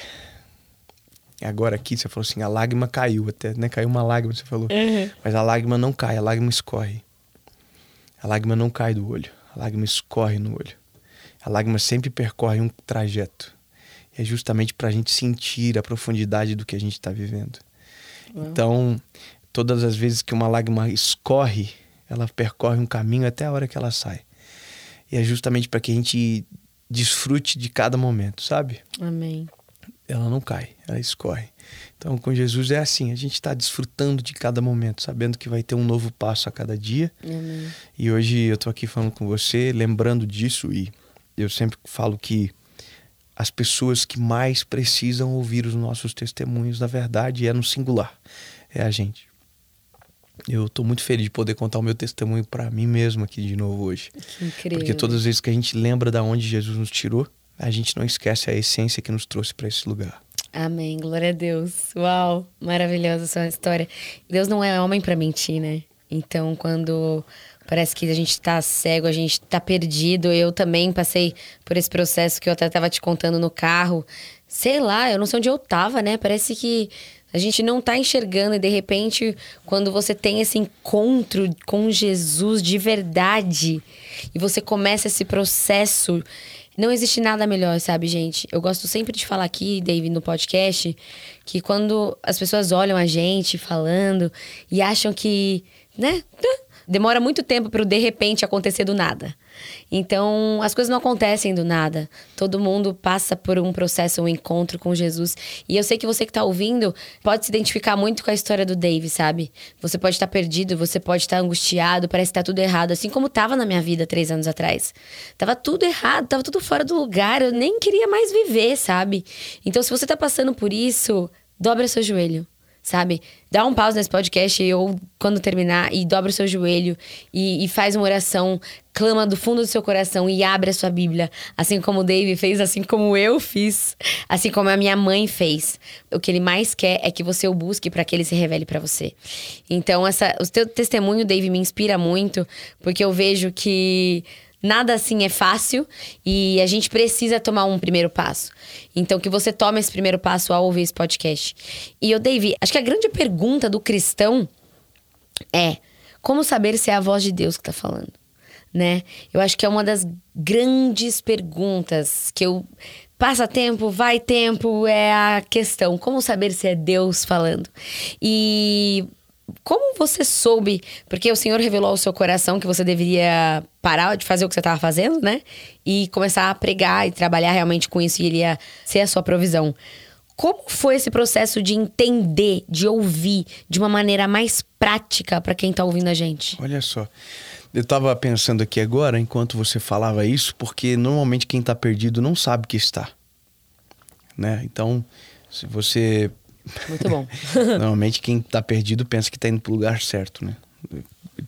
Agora aqui você falou assim: a lágrima caiu, até, né? Caiu uma lágrima, você falou. Uhum. Mas a lágrima não cai, a lágrima escorre. A lágrima não cai do olho, a lágrima escorre no olho. A lágrima sempre percorre um trajeto é justamente para a gente sentir a profundidade do que a gente está vivendo. Uhum. Então, todas as vezes que uma lágrima escorre, ela percorre um caminho até a hora que ela sai. E é justamente para que a gente desfrute de cada momento, sabe? Amém. Ela não cai, ela escorre. Então, com Jesus é assim, a gente está desfrutando de cada momento, sabendo que vai ter um novo passo a cada dia. Amém. E hoje eu estou aqui falando com você, lembrando disso e eu sempre falo que as pessoas que mais precisam ouvir os nossos testemunhos, na verdade, é no singular, é a gente. Eu estou muito feliz de poder contar o meu testemunho para mim mesmo aqui de novo hoje. Que incrível. Porque todas as vezes que a gente lembra da onde Jesus nos tirou, a gente não esquece a essência que nos trouxe para esse lugar. Amém. Glória a Deus. Uau, maravilhosa essa história. Deus não é homem para mentir, né? Então, quando Parece que a gente tá cego, a gente tá perdido. Eu também passei por esse processo que eu até tava te contando no carro. Sei lá, eu não sei onde eu tava, né? Parece que a gente não tá enxergando e de repente, quando você tem esse encontro com Jesus de verdade e você começa esse processo, não existe nada melhor, sabe, gente? Eu gosto sempre de falar aqui, David, no podcast, que quando as pessoas olham a gente falando e acham que, né? demora muito tempo para o de repente acontecer do nada. Então, as coisas não acontecem do nada. Todo mundo passa por um processo, um encontro com Jesus. E eu sei que você que tá ouvindo pode se identificar muito com a história do Dave, sabe? Você pode estar tá perdido, você pode estar tá angustiado, parece que tá tudo errado, assim como tava na minha vida três anos atrás. Tava tudo errado, tava tudo fora do lugar, eu nem queria mais viver, sabe? Então, se você tá passando por isso, dobra seu joelho sabe? Dá um pause nesse podcast ou quando terminar e dobra o seu joelho e, e, faz uma oração, clama do fundo do seu coração e abre a sua Bíblia, assim como o Dave fez, assim como eu fiz, assim como a minha mãe fez. O que ele mais quer é que você o busque para que ele se revele para você. Então, essa, o teu testemunho, Dave, me inspira muito, porque eu vejo que Nada assim é fácil e a gente precisa tomar um primeiro passo. Então, que você tome esse primeiro passo ao ouvir esse podcast. E eu, Dave, acho que a grande pergunta do cristão é: como saber se é a voz de Deus que está falando? Né? Eu acho que é uma das grandes perguntas que eu passa tempo, vai tempo, é a questão. Como saber se é Deus falando? E como você soube? Porque o Senhor revelou ao seu coração que você deveria parar de fazer o que você estava fazendo, né? E começar a pregar e trabalhar realmente com isso e ele ia ser a sua provisão. Como foi esse processo de entender, de ouvir de uma maneira mais prática para quem está ouvindo a gente? Olha só. Eu estava pensando aqui agora, enquanto você falava isso, porque normalmente quem está perdido não sabe que está. Né? Então, se você muito bom. Normalmente quem tá perdido pensa que tá indo pro lugar certo, né?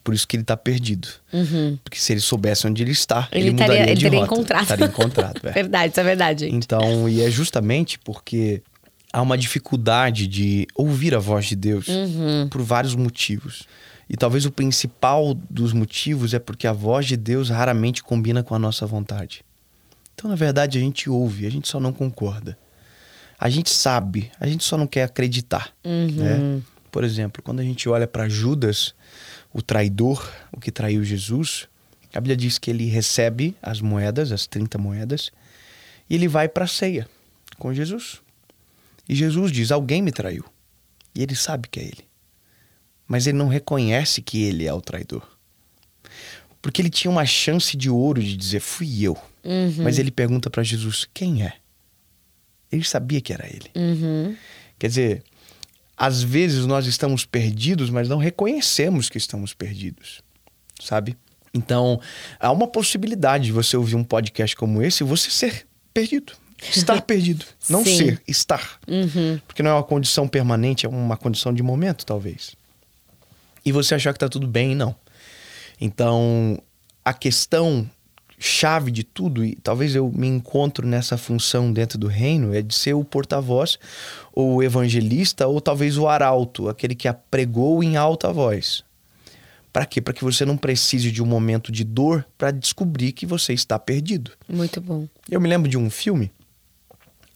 Por isso que ele tá perdido. Uhum. Porque se ele soubesse onde ele está, ele, ele mudaria ele de teria rota. encontrado. Estaria encontrado. É. verdade, isso é verdade. Gente. Então, e é justamente porque há uma dificuldade de ouvir a voz de Deus uhum. por vários motivos. E talvez o principal dos motivos é porque a voz de Deus raramente combina com a nossa vontade. Então, na verdade, a gente ouve, a gente só não concorda a gente sabe, a gente só não quer acreditar. Uhum. Né? Por exemplo, quando a gente olha para Judas, o traidor, o que traiu Jesus, a Bíblia diz que ele recebe as moedas, as 30 moedas, e ele vai para a ceia com Jesus. E Jesus diz: Alguém me traiu. E ele sabe que é ele. Mas ele não reconhece que ele é o traidor. Porque ele tinha uma chance de ouro de dizer: Fui eu. Uhum. Mas ele pergunta para Jesus: Quem é? Ele sabia que era ele. Uhum. Quer dizer, às vezes nós estamos perdidos, mas não reconhecemos que estamos perdidos, sabe? Então, há uma possibilidade de você ouvir um podcast como esse e você ser perdido. Estar perdido. Não Sim. ser, estar. Uhum. Porque não é uma condição permanente, é uma condição de momento, talvez. E você achar que tá tudo bem, não. Então, a questão chave de tudo, e talvez eu me encontro nessa função dentro do reino, é de ser o porta-voz, ou o evangelista, ou talvez o arauto, aquele que apregou em alta voz. Para quê? Para que você não precise de um momento de dor para descobrir que você está perdido. Muito bom. Eu me lembro de um filme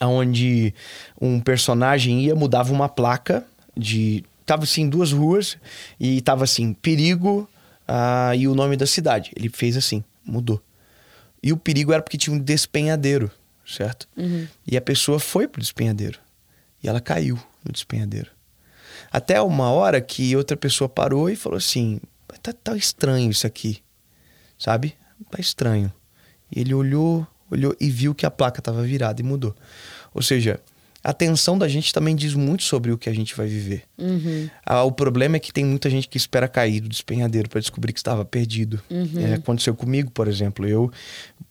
onde um personagem ia mudava uma placa de tava assim duas ruas e tava assim perigo uh, e o nome da cidade. Ele fez assim, mudou. E o perigo era porque tinha um despenhadeiro, certo? Uhum. E a pessoa foi pro despenhadeiro. E ela caiu no despenhadeiro. Até uma hora que outra pessoa parou e falou assim: tá, tá estranho isso aqui. Sabe? Tá estranho. E ele olhou, olhou e viu que a placa estava virada e mudou. Ou seja, a atenção da gente também diz muito sobre o que a gente vai viver. Uhum. Ah, o problema é que tem muita gente que espera cair do despenhadeiro para descobrir que estava perdido. Uhum. É, aconteceu comigo, por exemplo. Eu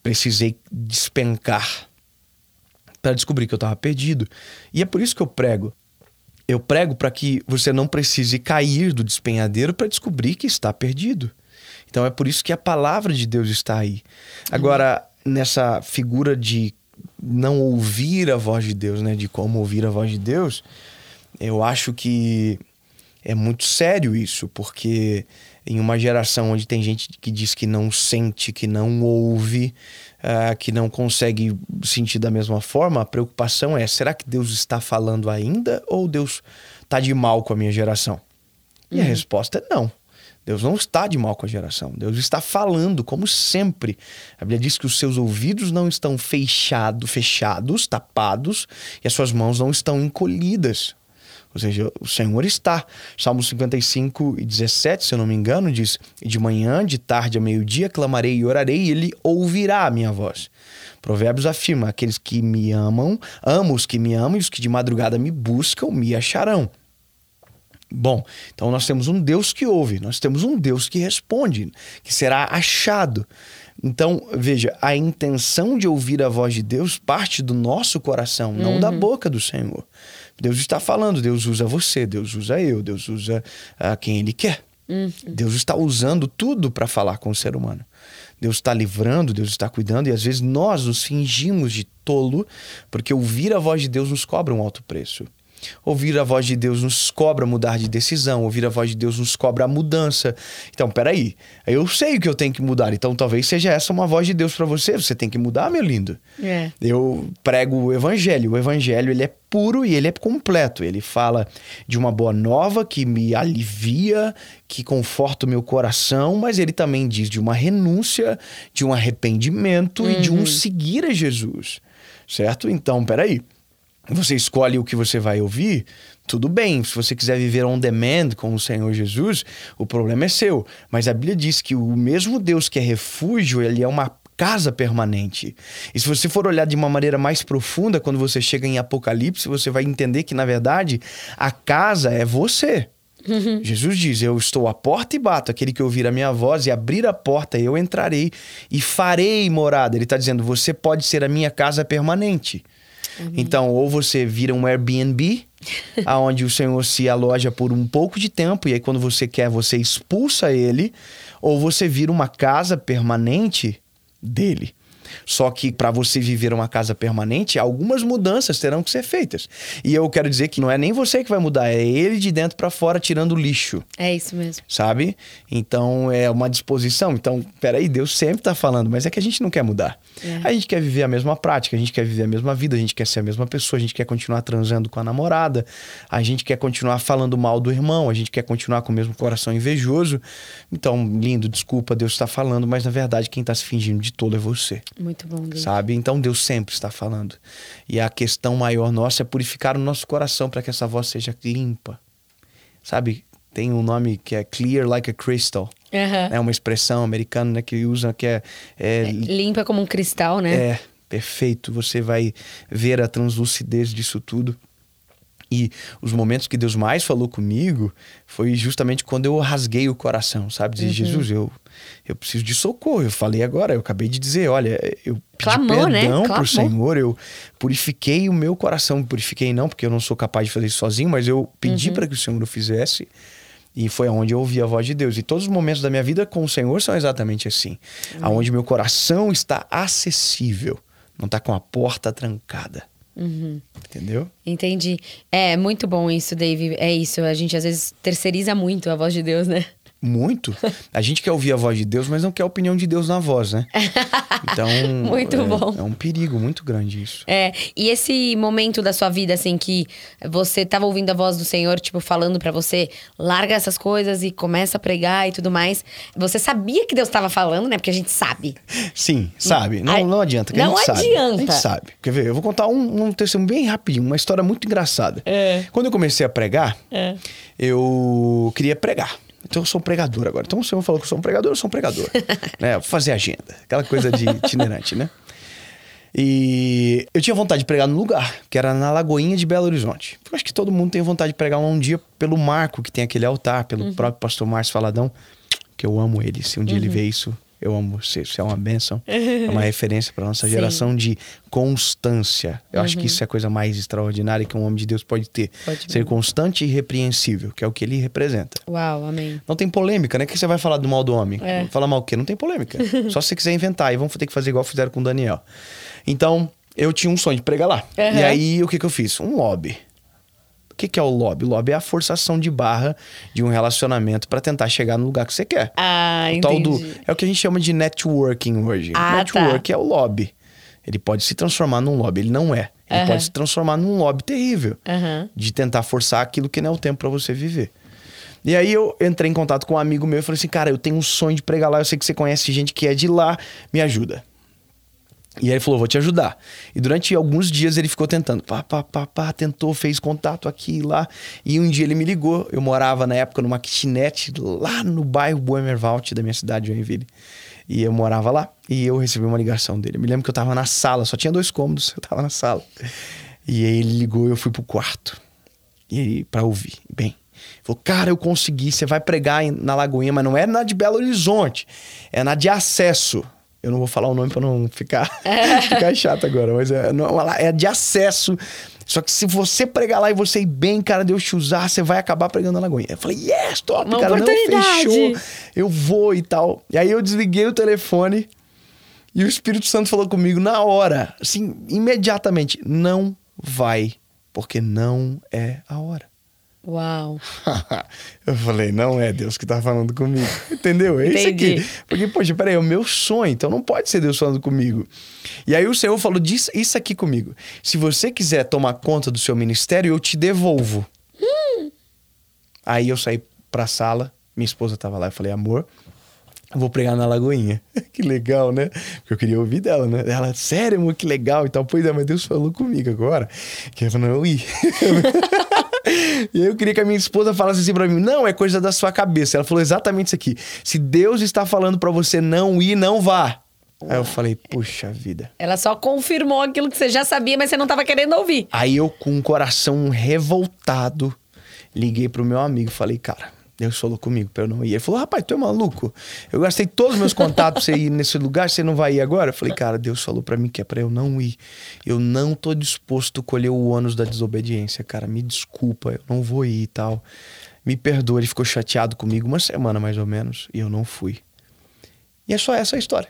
precisei despencar para descobrir que eu estava perdido. E é por isso que eu prego. Eu prego para que você não precise cair do despenhadeiro para descobrir que está perdido. Então é por isso que a palavra de Deus está aí. Agora, uhum. nessa figura de não ouvir a voz de Deus, né? De como ouvir a voz de Deus, eu acho que é muito sério isso, porque em uma geração onde tem gente que diz que não sente, que não ouve, uh, que não consegue sentir da mesma forma, a preocupação é: será que Deus está falando ainda ou Deus está de mal com a minha geração? E a resposta é não. Deus não está de mal com a geração. Deus está falando, como sempre. A Bíblia diz que os seus ouvidos não estão fechado, fechados, tapados, e as suas mãos não estão encolhidas. Ou seja, o Senhor está. Salmo 55 e 17, se eu não me engano, diz: de manhã, de tarde a meio-dia, clamarei e orarei, e ele ouvirá a minha voz. Provérbios afirma: aqueles que me amam, amo os que me amam, e os que de madrugada me buscam, me acharão. Bom, então nós temos um Deus que ouve, nós temos um Deus que responde, que será achado. Então, veja, a intenção de ouvir a voz de Deus parte do nosso coração, uhum. não da uhum. boca do Senhor. Deus está falando, Deus usa você, Deus usa eu, Deus usa a quem Ele quer. Uhum. Deus está usando tudo para falar com o ser humano. Deus está livrando, Deus está cuidando, e às vezes nós nos fingimos de tolo, porque ouvir a voz de Deus nos cobra um alto preço. Ouvir a voz de Deus nos cobra mudar de decisão, ouvir a voz de Deus nos cobra a mudança. Então, peraí, eu sei o que eu tenho que mudar, então talvez seja essa uma voz de Deus para você. Você tem que mudar, meu lindo. É. Eu prego o evangelho. O evangelho ele é puro e ele é completo. Ele fala de uma boa nova que me alivia, que conforta o meu coração, mas ele também diz de uma renúncia, de um arrependimento uhum. e de um uhum. seguir a Jesus. Certo? Então, peraí você escolhe o que você vai ouvir, tudo bem. Se você quiser viver on demand com o Senhor Jesus, o problema é seu. Mas a Bíblia diz que o mesmo Deus que é refúgio, ele é uma casa permanente. E se você for olhar de uma maneira mais profunda, quando você chega em Apocalipse, você vai entender que, na verdade, a casa é você. Uhum. Jesus diz: Eu estou à porta e bato. Aquele que ouvir a minha voz e abrir a porta, eu entrarei e farei morada. Ele está dizendo: Você pode ser a minha casa permanente. Amém. Então, ou você vira um Airbnb, aonde o Senhor se aloja por um pouco de tempo, e aí quando você quer, você expulsa ele, ou você vira uma casa permanente dele. Só que para você viver uma casa permanente, algumas mudanças terão que ser feitas. E eu quero dizer que não é nem você que vai mudar, é ele de dentro para fora tirando o lixo. É isso mesmo. Sabe? Então é uma disposição. Então, peraí, Deus sempre tá falando, mas é que a gente não quer mudar. É. A gente quer viver a mesma prática, a gente quer viver a mesma vida, a gente quer ser a mesma pessoa, a gente quer continuar transando com a namorada, a gente quer continuar falando mal do irmão, a gente quer continuar com o mesmo coração invejoso. Então, lindo, desculpa, Deus está falando, mas na verdade quem está se fingindo de tolo é você. Muito bom, Deus. Sabe? Então Deus sempre está falando. E a questão maior nossa é purificar o nosso coração para que essa voz seja limpa. Sabe? Tem um nome que é clear like a crystal. Uhum. É uma expressão americana né, que usa que é, é, é, Limpa como um cristal, né? É, perfeito. Você vai ver a translucidez disso tudo. E os momentos que Deus mais falou comigo foi justamente quando eu rasguei o coração, sabe? Dizer, uhum. Jesus, eu, eu preciso de socorro. Eu falei agora, eu acabei de dizer, olha, eu pedi Clamou, né? perdão né? pro Senhor, eu purifiquei o meu coração. Purifiquei não, porque eu não sou capaz de fazer isso sozinho, mas eu pedi uhum. para que o Senhor o fizesse. E foi aonde eu ouvi a voz de Deus. E todos os momentos da minha vida com o Senhor são exatamente assim. Uhum. Aonde meu coração está acessível, não está com a porta trancada. Uhum. Entendeu? Entendi. É muito bom isso, Dave. É isso. A gente às vezes terceiriza muito a voz de Deus, né? Muito. A gente quer ouvir a voz de Deus, mas não quer a opinião de Deus na voz, né? Então. muito é, bom. É um perigo muito grande isso. É. E esse momento da sua vida, assim, que você tava ouvindo a voz do Senhor, tipo, falando para você, larga essas coisas e começa a pregar e tudo mais. Você sabia que Deus estava falando, né? Porque a gente sabe. Sim, sabe. Não, não adianta. não adianta. Sabe. A gente sabe. Quer ver? Eu vou contar um, um testemunho bem rapidinho, uma história muito engraçada. É. Quando eu comecei a pregar, é. eu queria pregar. Então eu sou um pregador agora. Então o senhor falou que eu sou um pregador, eu sou um pregador. né? Vou fazer agenda. Aquela coisa de itinerante, né? E eu tinha vontade de pregar no lugar, que era na Lagoinha de Belo Horizonte. Eu acho que todo mundo tem vontade de pregar um dia pelo marco que tem aquele altar, pelo uhum. próprio pastor Márcio Faladão, que eu amo ele. Se um dia uhum. ele vê isso, eu amo você, isso é uma benção. é uma referência para nossa geração Sim. de constância. Eu uhum. acho que uhum. isso é a coisa mais extraordinária que um homem de Deus pode ter. Pode Ser constante e irrepreensível, que é o que ele representa. Uau, amém. Não tem polêmica, né? que você vai falar do mal do homem? É. Falar mal o quê? Não tem polêmica. Só se você quiser inventar. E vamos ter que fazer igual fizeram com o Daniel. Então, eu tinha um sonho de pregar lá. Uhum. E aí, o que, que eu fiz? Um lobby. O que, que é o lobby? O lobby é a forçação de barra de um relacionamento para tentar chegar no lugar que você quer. Ah, o entendi. Do, é o que a gente chama de networking hoje. Ah, Network tá. é o lobby. Ele pode se transformar num lobby, ele não é. Ele uhum. pode se transformar num lobby terrível. Uhum. De tentar forçar aquilo que não é o tempo para você viver. E aí eu entrei em contato com um amigo meu e falei assim, cara, eu tenho um sonho de pregar lá, eu sei que você conhece gente que é de lá, me ajuda. E aí ele falou, vou te ajudar. E durante alguns dias ele ficou tentando. Pá, pá, pá, pá, tentou, fez contato aqui e lá. E um dia ele me ligou. Eu morava na época numa kitnet lá no bairro Boemerwald da minha cidade, Joinville. E eu morava lá. E eu recebi uma ligação dele. Me lembro que eu tava na sala, só tinha dois cômodos, eu tava na sala. E aí ele ligou e eu fui pro quarto. E aí, pra ouvir. Bem, Falou, cara, eu consegui. Você vai pregar na Lagoinha, mas não é na de Belo Horizonte, é na de acesso. Eu não vou falar o nome para não ficar, ficar chato agora, mas é, não, é de acesso. Só que se você pregar lá e você ir bem, cara, Deus te usar, você vai acabar pregando na Lagoinha. Eu falei, yes, top, Uma cara, não, fechou. Eu vou e tal. E aí eu desliguei o telefone e o Espírito Santo falou comigo na hora, assim, imediatamente, não vai, porque não é a hora. Uau. eu falei, não é Deus que tá falando comigo. Entendeu? É isso aqui. Porque, poxa, peraí, é o meu sonho, então não pode ser Deus falando comigo. E aí o Senhor falou disso, isso aqui comigo. Se você quiser tomar conta do seu ministério, eu te devolvo. Aí eu saí pra sala, minha esposa tava lá, eu falei, amor, eu vou pregar na Lagoinha. que legal, né? Porque eu queria ouvir dela, né? Ela, sério, amor, que legal e tal. Pois é, mas Deus falou comigo agora que pra não ir. E aí eu queria que a minha esposa falasse assim pra mim: não, é coisa da sua cabeça. Ela falou exatamente isso aqui. Se Deus está falando pra você não ir, não vá. Aí eu falei, puxa vida. Ela só confirmou aquilo que você já sabia, mas você não tava querendo ouvir. Aí eu, com o coração revoltado, liguei pro meu amigo e falei, cara, Deus falou comigo pra eu não ir. Ele falou, rapaz, tu é maluco? Eu gastei todos os meus contatos pra você ir nesse lugar, você não vai ir agora? Eu falei, cara, Deus falou pra mim que é pra eu não ir. Eu não tô disposto a colher o ônus da desobediência, cara. Me desculpa, eu não vou ir e tal. Me perdoa, ele ficou chateado comigo uma semana mais ou menos, e eu não fui. E é só essa a história.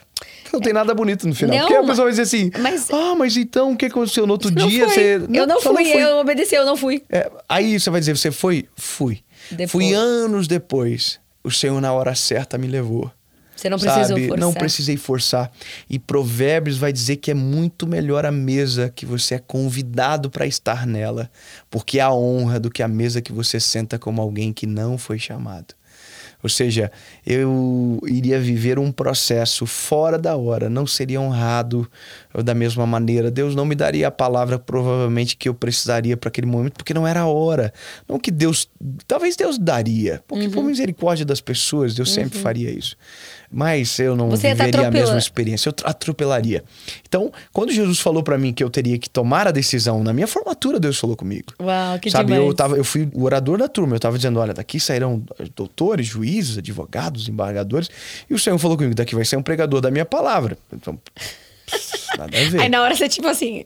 Não tem nada bonito no final. Não, Porque a pessoa vai dizer assim: mas- Ah, mas então o que aconteceu no outro Não dia? foi. Você... eu não só fui, eu obedeci, eu não fui. É, aí você vai dizer: Você foi? Fui. Depois. Fui anos depois. O Senhor, na hora certa, me levou. Você não precisou sabe? forçar. Não precisei forçar. E Provérbios vai dizer que é muito melhor a mesa que você é convidado para estar nela, porque há honra do que a mesa que você senta como alguém que não foi chamado. Ou seja, eu iria viver um processo fora da hora, não seria honrado da mesma maneira. Deus não me daria a palavra provavelmente que eu precisaria para aquele momento, porque não era a hora. Não que Deus, talvez Deus daria, porque Uhum. por misericórdia das pessoas, Deus sempre faria isso. Mas eu não Você tá viveria a mesma experiência, eu atropelaria. Então, quando Jesus falou para mim que eu teria que tomar a decisão, na minha formatura Deus falou comigo. Uau, que Sabe, demais. eu, tava, eu fui o orador da turma, eu tava dizendo, olha, daqui sairão doutores, juízes, advogados, embargadores, e o Senhor falou comigo, daqui vai ser um pregador da minha palavra. Então, nada a ver. Aí na hora você, tipo assim.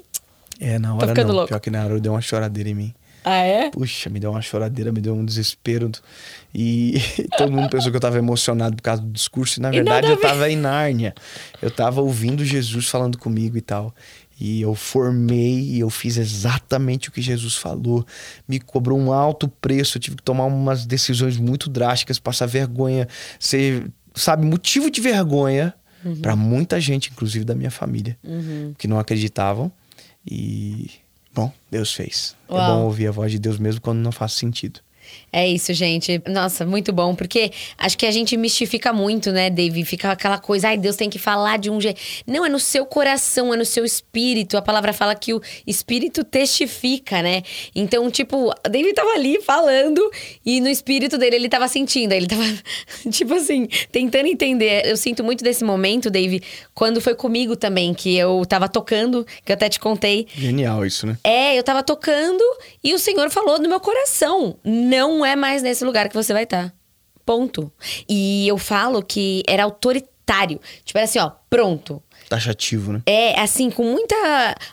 É, na hora não, louco. pior que na hora eu dei uma choradeira em mim. Ah, é? Puxa, me deu uma choradeira, me deu um desespero. E todo mundo pensou que eu tava emocionado por causa do discurso. E na E verdade a eu tava em Nárnia. Eu tava ouvindo Jesus falando comigo e tal. E eu formei e eu fiz exatamente o que Jesus falou. Me cobrou um alto preço. Eu tive que tomar umas decisões muito drásticas, passar vergonha, ser, sabe, motivo de vergonha pra muita gente, inclusive da minha família, que não acreditavam. E, bom, Deus fez. É Uau. bom ouvir a voz de Deus mesmo quando não faz sentido. É isso, gente. Nossa, muito bom. Porque acho que a gente mistifica muito, né, Dave? Fica aquela coisa, ai, Deus tem que falar de um jeito. Não, é no seu coração, é no seu espírito. A palavra fala que o espírito testifica, né? Então, tipo, Dave tava ali falando e no espírito dele ele tava sentindo. Ele tava, tipo assim, tentando entender. Eu sinto muito desse momento, Dave, quando foi comigo também, que eu tava tocando, que eu até te contei. Genial isso, né? É, eu tava tocando e o Senhor falou no meu coração: não é mais nesse lugar que você vai estar. Ponto. E eu falo que era autoritário. Tipo, era assim, ó, pronto. Taxativo, né? É, assim, com muita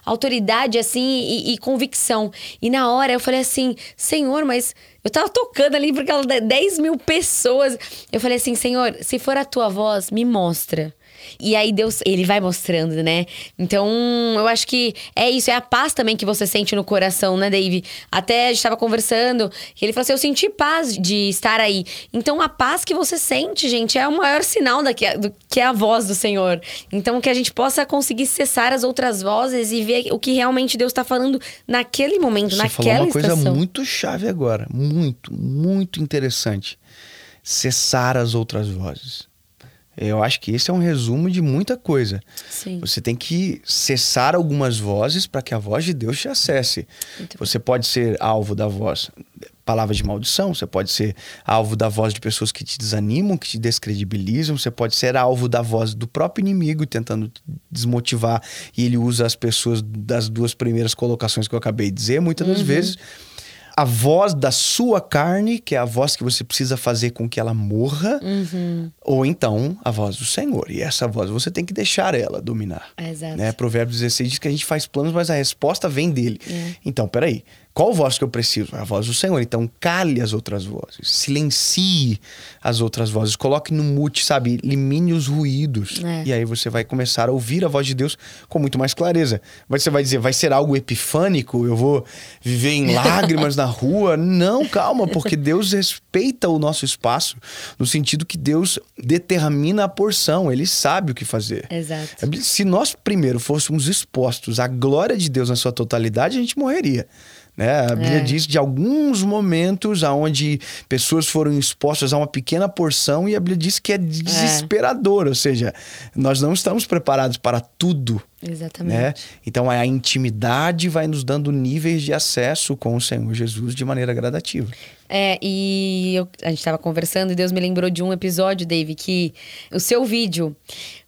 autoridade, assim, e, e convicção. E na hora eu falei assim, Senhor, mas eu tava tocando ali porque ela 10 mil pessoas. Eu falei assim, Senhor, se for a tua voz, me mostra. E aí Deus, ele vai mostrando, né? Então, eu acho que é isso, é a paz também que você sente no coração, né, Dave? Até a gente tava conversando, e ele falou assim: eu senti paz de estar aí. Então, a paz que você sente, gente, é o maior sinal da que, do, que é a voz do Senhor. Então, que a gente possa conseguir cessar as outras vozes e ver o que realmente Deus tá falando naquele momento, Você naquela falou uma coisa estação. muito chave agora. Muito, muito interessante. Cessar as outras vozes. Eu acho que esse é um resumo de muita coisa. Sim. Você tem que cessar algumas vozes para que a voz de Deus te acesse. Muito você pode ser alvo da voz, palavras de maldição, você pode ser alvo da voz de pessoas que te desanimam, que te descredibilizam, você pode ser alvo da voz do próprio inimigo tentando te desmotivar e ele usa as pessoas das duas primeiras colocações que eu acabei de dizer, muitas das vezes a voz da sua carne, que é a voz que você precisa fazer com que ela morra, ou então a voz do Senhor. E essa voz você tem que deixar ela dominar. Exato. Né? Provérbios 16 diz que a gente faz planos, mas a resposta vem dele. É. Então, peraí. Qual voz que eu preciso? É a voz do Senhor. Então, cale as outras vozes. Silencie as outras vozes. Coloque no mute, sabe? Elimine os ruídos. É. E aí você vai começar a ouvir a voz de Deus com muito mais clareza. Você vai dizer, vai ser algo epifânico? Eu vou viver em lágrimas na rua? Não, calma, porque Deus respeita o nosso espaço no sentido que Deus determina a porção. Ele sabe o que fazer. Exato. Se nós primeiro fôssemos expostos à glória de Deus na sua totalidade, a gente morreria. Né? A Bíblia É. diz de alguns momentos onde pessoas foram expostas a uma pequena porção e a Bíblia diz que é desesperador, ou seja, nós não estamos preparados para tudo. Exatamente. Né? Então a intimidade vai nos dando níveis de acesso com o Senhor Jesus de maneira gradativa. É, e eu- a gente tava conversando e Deus me lembrou de um episódio, Dave, que o seu vídeo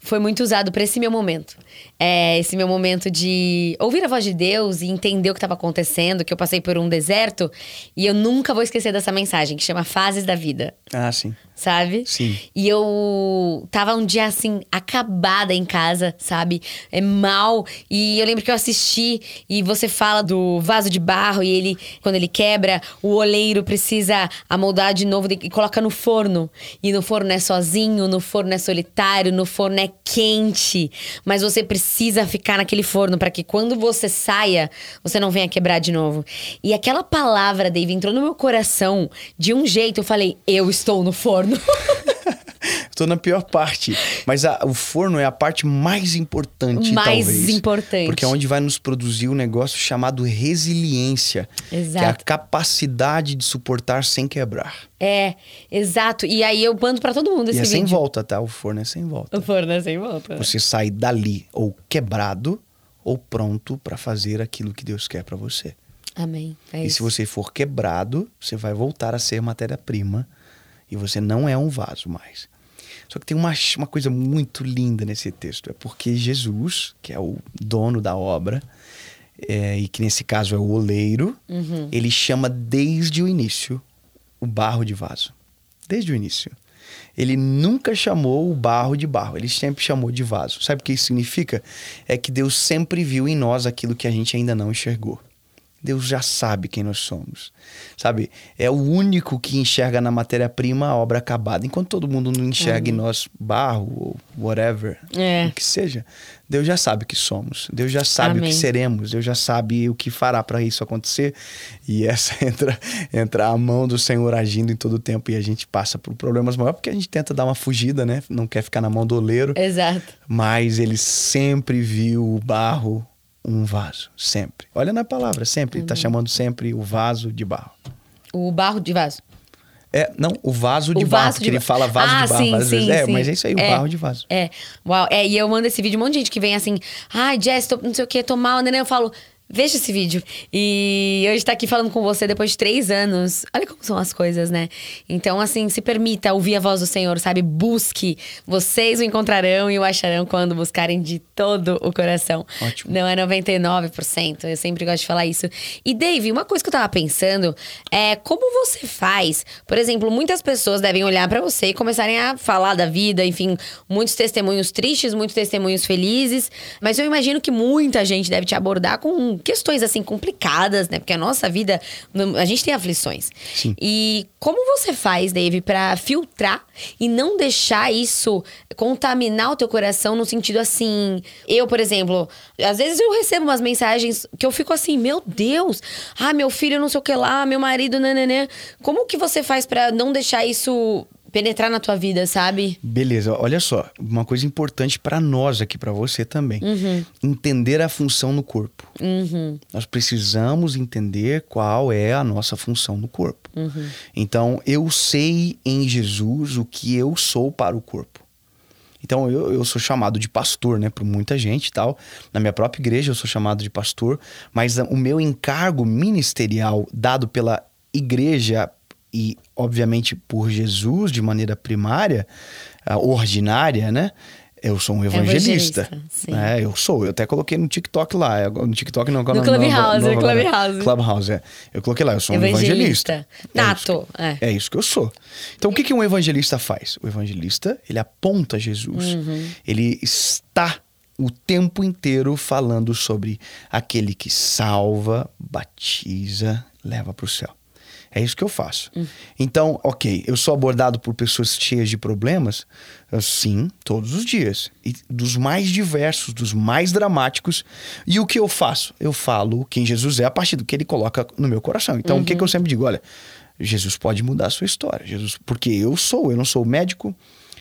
foi muito usado para esse meu momento. É, esse meu momento de ouvir a voz de Deus e entender o que estava acontecendo, que eu passei por um deserto. E eu nunca vou esquecer dessa mensagem, que chama Fases da Vida. Ah, sim. Sabe? Sim. E eu tava um dia assim, acabada em casa, sabe? É mal. E eu lembro que eu assisti e você fala do vaso de barro e ele, quando ele quebra, o oleiro precisa amoldar de novo e coloca no forno. E no forno é sozinho, no forno é solitário, no forno é quente. Mas você precisa ficar naquele forno para que quando você saia, você não venha quebrar de novo. E aquela palavra, Dave, entrou no meu coração de um jeito. Eu falei, eu estou no forno. Estou na pior parte. Mas a- o forno é a parte mais importante, Mais talvez. importante. Porque é onde vai nos produzir um negócio chamado resiliência. Que é a Exato. capacidade de suportar sem quebrar. É, exato. E aí eu mando pra todo mundo esse e é sem vídeo. volta, tá? O forno é sem volta. O forno é sem volta. Você sai dali ou quebrado ou pronto para fazer aquilo que Deus quer para você. Amém. É e isso. se você for quebrado, você vai voltar a ser matéria-prima e você não é um vaso mais. Só que tem uma, uma coisa muito linda nesse texto. É porque Jesus, que é o dono da obra, é, e que nesse caso é o oleiro, Uhum. ele chama desde o início o barro de vaso. Desde o início. Ele nunca chamou o barro de barro, ele sempre chamou de vaso. Sabe o que isso significa? É que Deus sempre viu em nós aquilo que a gente ainda não enxergou. Deus já sabe quem nós somos. Sabe? É o único que enxerga na matéria-prima a obra acabada. Enquanto todo mundo não enxerga em nós barro ou whatever, É. o que seja, Deus já sabe o que somos. Deus já sabe Amém. o que seremos. Deus já sabe o que fará para isso acontecer. E essa entra, entra a mão do Senhor agindo em todo o tempo. E a gente passa por problemas maiores porque a gente tenta dar uma fugida, né? Não quer ficar na mão do oleiro. Exato. Mas ele sempre viu o barro um vaso, sempre. Olha na palavra, sempre. Uhum. Ele tá chamando sempre o vaso de barro. O barro de vaso. É, não, o vaso de o barro, vaso porque de ele fala vaso ah, de barro sim, várias sim, vezes. É, sim. mas é isso aí, o É. barro de vaso. É, uau. É, e eu mando esse vídeo, um monte de gente que vem assim, ai, Jess, tô, não sei o que, tô mal, né? Eu falo, veja esse vídeo. E hoje tá aqui falando com você depois de três anos. Olha como são as coisas, né? Então, assim, se permita ouvir a voz do Senhor, sabe? Busque. Vocês o encontrarão e o acharão quando buscarem de todo o coração. Ótimo. Não é 99%. Eu sempre gosto de falar isso. E, Dave, uma coisa que eu tava pensando é como você faz. Por exemplo, muitas pessoas devem olhar pra você e começarem a falar da vida, enfim, muitos testemunhos tristes, muitos testemunhos felizes. Mas eu imagino que muita gente deve te abordar com questões assim complicadas, né? Porque a nossa vida, a gente tem aflições. Sim. E como você faz, Dave, pra filtrar e não deixar isso contaminar o teu coração no sentido assim. Eu, por exemplo, às vezes eu recebo umas mensagens que eu fico assim, meu Deus, ah, meu filho não sei o que lá, meu marido, nananã. Como que você faz pra não deixar isso penetrar na tua vida, sabe? Beleza, olha só, uma coisa importante para nós aqui, para você também. Uhum. Entender a função no corpo. Uhum. Nós precisamos entender qual é a nossa função no corpo. Uhum. Então, eu sei em Jesus o que eu sou para o corpo. Então eu, eu sou chamado de pastor, né, por muita gente e tal. Na minha própria igreja eu sou chamado de pastor, mas o meu encargo ministerial dado pela igreja e obviamente por Jesus de maneira primária, uh, ordinária, né? Eu sou um evangelista. evangelista é, eu sou. Eu até coloquei no TikTok lá. No TikTok não. No Clubhouse, no Clubhouse. Clubhouse, é. Eu coloquei lá, eu sou evangelista. um evangelista. Nato. É isso, que, é. é isso que eu sou. Então, o que, que um evangelista faz? O evangelista, ele aponta Jesus. Uhum. Ele está o tempo inteiro falando sobre aquele que salva, batiza, leva para o céu. É isso que eu faço. Uhum. Então, ok, eu sou abordado por pessoas cheias de problemas? Sim, todos os dias. E dos mais diversos, dos mais dramáticos. E o que eu faço? Eu falo quem Jesus é a partir do que ele coloca no meu coração. Então, uhum. o que, que eu uhum. sempre digo? Olha, Jesus pode mudar a sua história. Jesus, porque eu sou, eu não sou médico,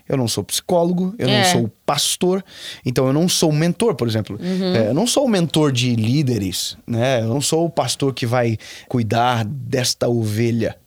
eu não sou psicólogo, eu é. não sou pastor, então eu não sou mentor, por exemplo. Uhum. É, eu não sou o mentor de líderes, né? Eu não sou o pastor que vai cuidar desta ovelha.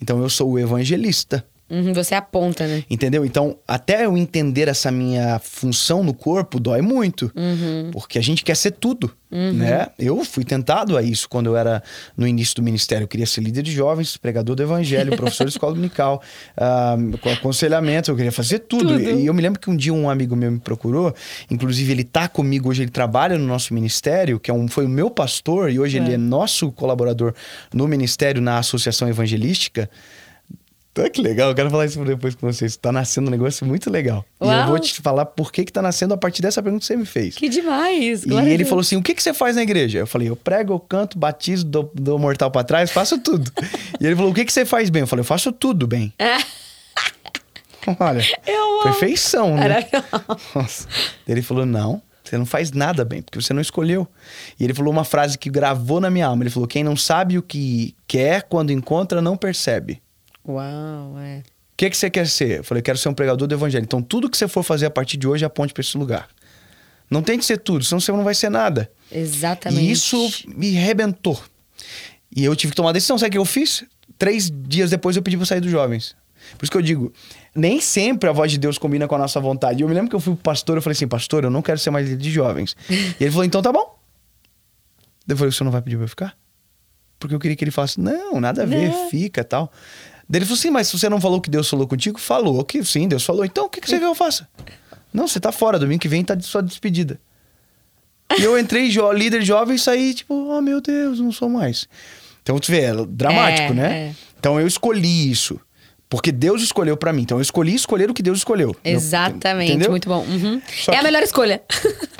Então eu sou o evangelista. Uhum, você aponta, né? Entendeu? Então, até eu entender essa minha função no corpo, dói muito. Uhum. Porque a gente quer ser tudo, uhum. né? Eu fui tentado a isso quando eu era no início do ministério. Eu queria ser líder de jovens, pregador do evangelho, professor de escola dominical, uh, com aconselhamento. Eu queria fazer tudo. tudo. E eu me lembro que um dia um amigo meu me procurou. Inclusive, ele tá comigo hoje, ele trabalha no nosso ministério, que é um, foi o meu pastor, e hoje é. ele é nosso colaborador no ministério, na Associação Evangelística. Tá que legal, eu quero falar isso depois com vocês. Tá nascendo um negócio muito legal. Uau. E eu vou te falar por que que tá nascendo a partir dessa pergunta que você me fez. Que demais! E ele falou assim: o que que você faz na igreja? Eu falei: eu prego, eu canto, batizo, dou, dou mortal para trás, faço tudo. e ele falou: o que que você faz bem? Eu falei: eu faço tudo bem. É. Olha, perfeição, né? Nossa. Ele falou: não, você não faz nada bem, porque você não escolheu. E ele falou uma frase que gravou na minha alma. Ele falou: quem não sabe o que quer, quando encontra, não percebe. Uau, é. O que, que você quer ser? Eu falei, quero ser um pregador do evangelho. Então, tudo que você for fazer a partir de hoje, aponte para esse lugar. Não tem que ser tudo, senão você não vai ser nada. Exatamente. E isso me rebentou. E eu tive que tomar uma decisão. Sabe o que eu fiz? Três dias depois eu pedi para sair dos jovens. Por isso que eu digo, nem sempre a voz de Deus combina com a nossa vontade. Eu me lembro que eu fui pro pastor, eu falei assim, pastor, eu não quero ser mais líder de jovens. e ele falou, então tá bom. Eu falei, o senhor não vai pedir pra eu ficar? Porque eu queria que ele falasse, não, nada a ver, não. fica tal. Daí ele falou assim, mas você não falou que Deus falou contigo, falou que sim, Deus falou. Então o que, que você quer que eu faça? Não, você tá fora, domingo que vem tá de sua despedida. E eu entrei, líder jovem, e saí tipo, oh meu Deus, não sou mais. Então, tu vê, é dramático, é, né? É. Então eu escolhi isso. Porque Deus escolheu para mim. Então eu escolhi escolher o que Deus escolheu. Exatamente, Entendeu? muito bom. Uhum. É a melhor escolha.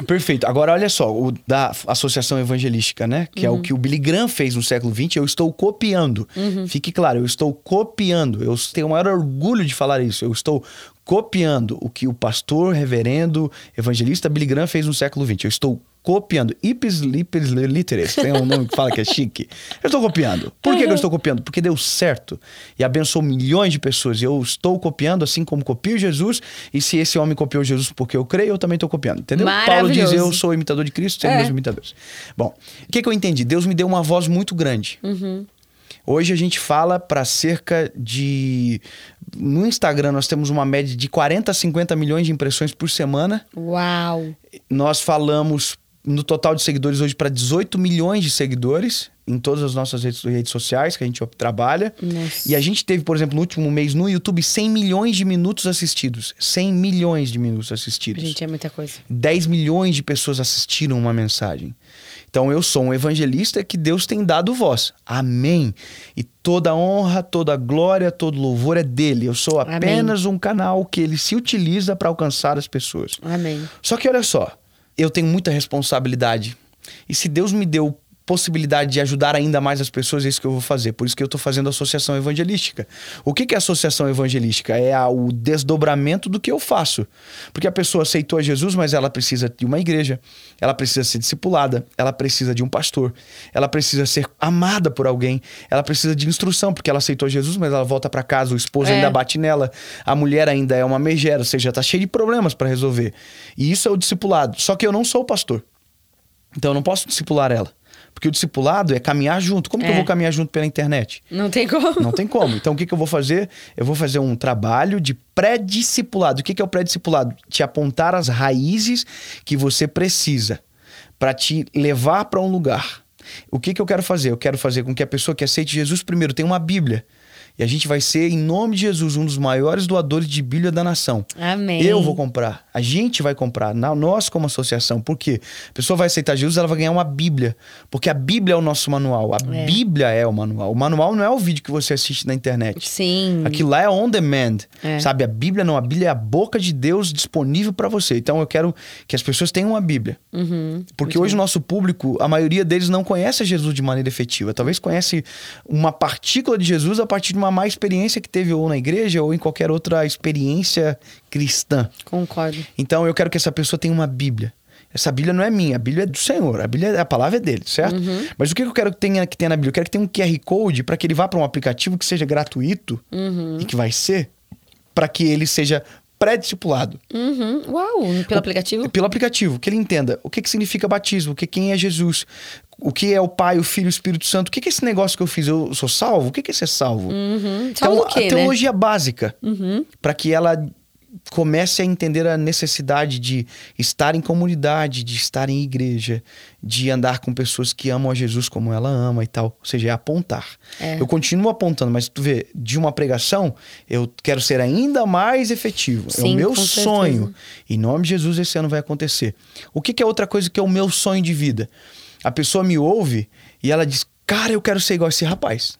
Perfeito. Agora olha só, o da Associação Evangelística, né? Que uhum. é o uhum. que o Billy Graham fez no século XX, eu estou copiando. Uhum. Fique claro, eu estou copiando. Eu tenho o maior orgulho de falar isso. Eu estou copiando o que o pastor, reverendo, evangelista Billy Graham fez no século XX. Eu estou copiando. Ipsis lipis literis. Tem um nome que fala que é chique. Eu estou copiando. Por que, que, eu estou copiando? Porque deu certo e abençoou milhões de pessoas. E eu estou copiando assim como copio Jesus. E se esse homem copiou Jesus porque eu creio, eu também estou copiando. Entendeu? Paulo diz: Eu sou imitador de Cristo, sendo é. meus imitadores. Bom, o que, que eu entendi? Deus me deu uma voz muito grande. Uhum. Hoje a gente fala para cerca de. No Instagram nós temos uma média de 40 a 50 milhões de impressões por semana. Uau! Nós falamos no total de seguidores hoje para 18 milhões de seguidores em todas as nossas redes, redes sociais que a gente trabalha. Nossa. E a gente teve, por exemplo, no último mês no YouTube 100 milhões de minutos assistidos. 100 milhões de minutos assistidos. Gente, é muita coisa. 10 milhões de pessoas assistiram uma mensagem. Então eu sou um evangelista que Deus tem dado voz. Amém. E toda honra, toda glória, todo louvor é dele. Eu sou apenas Amém. um canal que ele se utiliza para alcançar as pessoas. Amém. Só que olha só, eu tenho muita responsabilidade. E se Deus me deu possibilidade de ajudar ainda mais as pessoas, é isso que eu vou fazer. Por isso que eu estou fazendo associação evangelística. O que, que é associação evangelística? É a, o desdobramento do que eu faço. Porque a pessoa aceitou a Jesus, mas ela precisa de uma igreja, ela precisa ser discipulada, ela precisa de um pastor, ela precisa ser amada por alguém, ela precisa de instrução, porque ela aceitou Jesus, mas ela volta para casa, o esposo é. ainda bate nela, a mulher ainda é uma megera, ou seja, está cheia de problemas para resolver. E isso é o discipulado. Só que eu não sou o pastor. Então eu não posso discipular ela Porque o discipulado é caminhar junto. Como que eu É. vou caminhar junto pela internet? Não tem como. Não tem como. Então, o que, que eu vou fazer? Eu vou fazer um trabalho de pré-discipulado. O que, que é o pré-discipulado? Te apontar as raízes que você precisa para te levar para um lugar. O que, que eu quero fazer? Eu quero fazer com que a pessoa que aceite Jesus primeiro tenha uma Bíblia. E a gente vai ser, em nome de Jesus, um dos maiores doadores de Bíblia da nação. Amém. Eu vou comprar. A gente vai comprar. na- Nós, como associação. Por quê? A pessoa vai aceitar Jesus, ela vai ganhar uma Bíblia. Porque a Bíblia é o nosso manual. A É. Bíblia é o manual. O manual não é o vídeo que você assiste na internet. Sim. Aquilo lá é on demand. É. Sabe? A Bíblia não. A Bíblia é a boca de Deus disponível para você. Então eu quero que as pessoas tenham uma Bíblia. Uhum. Porque hoje o nosso público, a maioria deles não conhece Jesus de maneira efetiva. Talvez conhece uma partícula de Jesus a partir de uma má experiência que teve ou na igreja ou em qualquer outra experiência cristã. Concordo. Então eu quero que essa pessoa tenha uma Bíblia. Essa Bíblia não é minha, a Bíblia é do Senhor, a Bíblia, a palavra é dele, certo? Uhum. Mas o que eu quero que tenha, que tenha na Bíblia? Eu quero que tenha um QR Code para que ele vá para um aplicativo que seja gratuito Uhum. e que vai ser para que ele seja pré-discipulado. Uhum. Uau, pelo aplicativo? Pelo aplicativo, que ele entenda o que, que significa batismo, o que quem é Jesus, o que é o Pai, o Filho e o Espírito Santo, o que, que é esse negócio que eu fiz? Eu sou salvo? O que, que é ser salvo? Uhum. Então, o quê, a né? teologia básica, Uhum. para que ela comece a entender a necessidade de estar em comunidade, de estar em igreja, de andar com pessoas que amam a Jesus como ela ama e tal. Ou seja, é apontar. É. Eu continuo apontando, mas tu vê, de uma pregação, eu quero ser ainda mais efetivo. é Sim, o meu sonho. Em nome de Jesus, esse ano vai acontecer. O que, que é outra coisa que é o meu sonho de vida? A pessoa me ouve e ela diz: Cara, eu quero ser igual esse rapaz.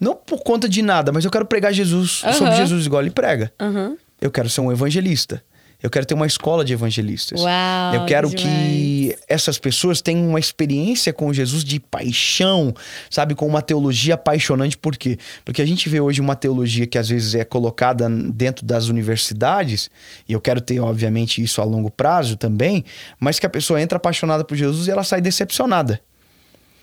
Não por conta de nada, mas eu quero pregar Jesus Aham. sobre Jesus igual ele prega. Uhum. Eu quero ser um evangelista. Eu quero ter uma escola de evangelistas. Uau, eu quero que que essas pessoas tenham uma experiência com Jesus de paixão, sabe? Com uma teologia apaixonante. Por quê? Porque a gente vê hoje uma teologia que às vezes é colocada dentro das universidades, e eu quero ter, obviamente, isso a longo prazo também, mas que a pessoa entra apaixonada por Jesus e ela sai decepcionada.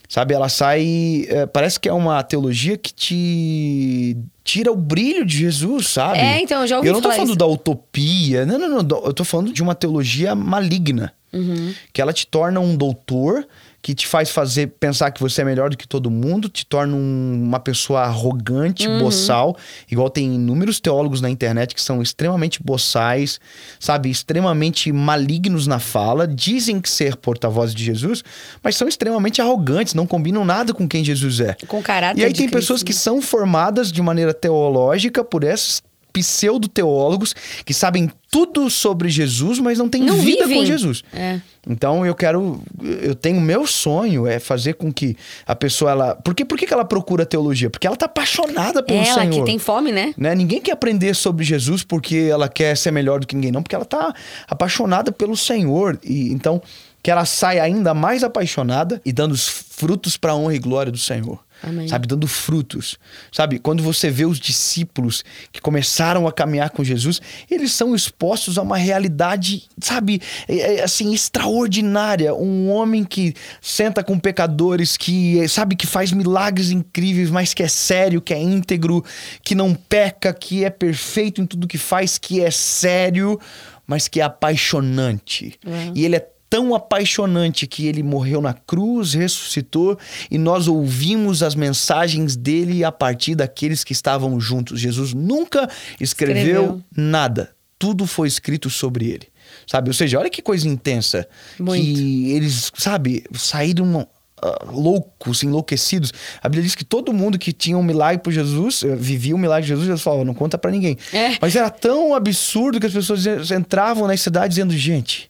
Sabe, ela sai. é, parece que é uma teologia que te tira o brilho de Jesus, sabe? É, então, eu já ouvi Eu não tô falando isso. da utopia. Não, não, não. Eu tô falando de uma teologia maligna. Uhum. Que ela te torna um doutor, que te faz fazer pensar que você é melhor do que todo mundo, te torna um- uma pessoa arrogante, Uhum. boçal. Igual tem inúmeros teólogos na internet que são extremamente boçais, sabe? Extremamente malignos na fala, dizem que ser porta-voz de Jesus, mas são extremamente arrogantes, não combinam nada com quem Jesus é. Com caráter E aí tem Cristo, pessoas que né? são formadas de maneira teológica por esses pseudo-teólogos que sabem tudo sobre Jesus, mas não têm Não vida vivem. com Jesus. É. Então eu quero, eu tenho meu sonho é fazer com que a pessoa ela, por que, por que ela procura teologia? Porque ela tá apaixonada pelo Ela Senhor. que tem fome, né? Né? Ninguém quer aprender sobre Jesus porque ela quer ser melhor do que ninguém, não, porque ela tá apaixonada pelo Senhor. E então que ela saia ainda mais apaixonada e dando os frutos para a honra e glória do Senhor. Amém. Sabe, dando frutos. Sabe, quando você vê os discípulos que começaram a caminhar com Jesus, eles são expostos a uma realidade, sabe, é, é, assim, extraordinária. Um homem que senta com pecadores, que é, sabe que faz milagres incríveis, mas que é sério, que é íntegro, que não peca, que é perfeito em tudo que faz, que é sério, mas que é apaixonante. Uau. E ele é tão apaixonante que ele morreu na cruz, ressuscitou e nós ouvimos as mensagens dele a partir daqueles que estavam juntos. Jesus nunca escreveu, Escreveu. nada. Tudo foi escrito sobre ele. Sabe? Ou seja, olha que coisa intensa. Muito. Que eles, sabe, saíram ah, loucos, enlouquecidos. A Bíblia diz que todo mundo que tinha um milagre por Jesus, eh, vivia o milagre de Jesus, Jesus falava, não conta pra ninguém. É. Mas era tão absurdo que as pessoas entravam na cidade dizendo, gente,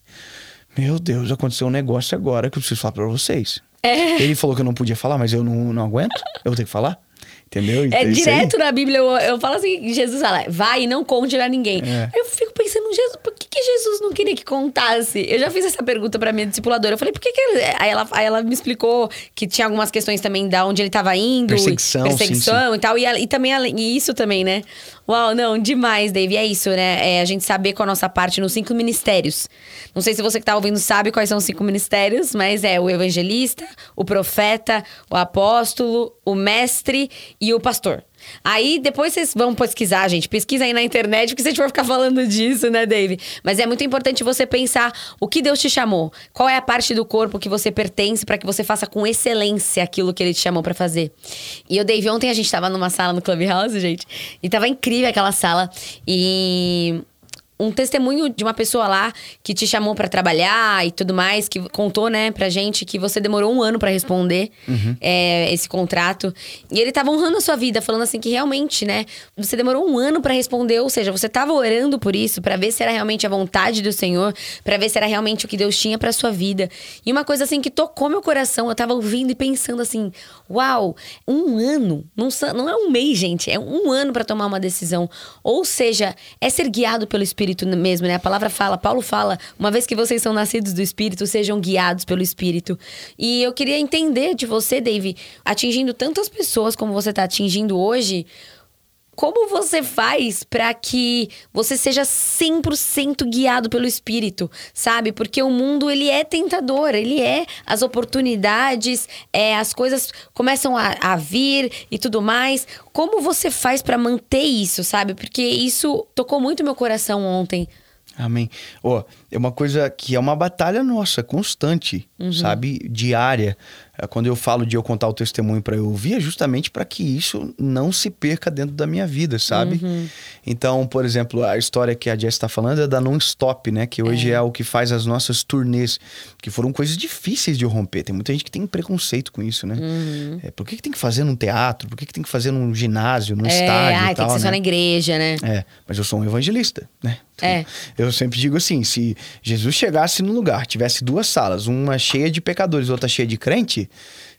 meu Deus, aconteceu um negócio agora que eu preciso falar pra vocês. É. Ele falou que eu não podia falar, mas eu não, não aguento. Eu vou ter que falar. Entendeu? É aí. direto na Bíblia, eu, eu falo assim, Jesus fala, vai e não conte a ninguém. É. Aí eu fico pensando, Jesus, por que, que Jesus não queria que contasse? Eu já fiz essa pergunta pra minha discipuladora. Eu falei, por que, que ele... Aí ela, aí ela me explicou que tinha algumas questões também da onde ele tava indo. Perseguição, Perseguição e tal. E, ela- e também ela- e isso também, né? Uau, não, demais, Dave. É isso, né? É a gente saber com a nossa parte nos cinco ministérios. Não sei se você que tá ouvindo sabe quais são os cinco ministérios, mas é o evangelista, o profeta, o apóstolo, o mestre e o pastor. Aí depois vocês vão pesquisar, gente. Pesquisa aí na internet, porque se a gente ficar falando disso, né, Dave? Mas é muito importante você pensar o que Deus te chamou. Qual é a parte do corpo que você pertence para que você faça com excelência aquilo que ele te chamou para fazer. E o Dave, ontem a gente tava numa sala no Clubhouse, gente, e tava incrível aquela sala. E um testemunho de uma pessoa lá que te chamou para trabalhar e tudo mais, que contou, né, pra gente que você demorou um ano para responder uhum. é, esse contrato. E ele tava honrando a sua vida, falando assim que realmente, né, você demorou um ano para responder, ou seja, você tava orando por isso, para ver se era realmente a vontade do Senhor, para ver se era realmente o que Deus tinha para sua vida. E uma coisa assim que tocou meu coração, eu tava ouvindo e pensando assim: uau, um ano, não, não é um mês, gente, é um ano para tomar uma decisão. Ou seja, é ser guiado pelo Espírito Espírito mesmo, né? A palavra fala, Paulo fala, uma vez que vocês são nascidos do Espírito, sejam guiados pelo Espírito. E eu queria entender de você, Dave, atingindo tantas pessoas como você está atingindo hoje, como você faz para que você seja 100% guiado pelo espírito, sabe? Porque o mundo ele é tentador, ele é as oportunidades, é as coisas começam a, a vir e tudo mais. Como você faz para manter isso, sabe? Porque isso tocou muito meu coração ontem. Amém. Ó, oh, é uma coisa que é uma batalha nossa, constante, uhum. sabe? Diária. É, quando eu falo de eu contar o testemunho para eu ouvir, é justamente para que isso não se perca dentro da minha vida, sabe? Uhum. Então, por exemplo, a história que a Jess está falando é da Non-Stop, né? Que hoje é. é. o que faz as nossas turnês, que foram coisas difíceis de romper. Tem muita gente que tem preconceito com isso, né? Uhum. É, por que, que tem que fazer num teatro? Por que, que tem que fazer num ginásio, num é, estádio? E tal, tem que ser né? só na igreja, né? É, mas eu sou um evangelista, né? Então, é. Eu sempre digo assim: se Jesus chegasse num lugar, tivesse duas salas, uma cheia de pecadores, outra cheia de crente.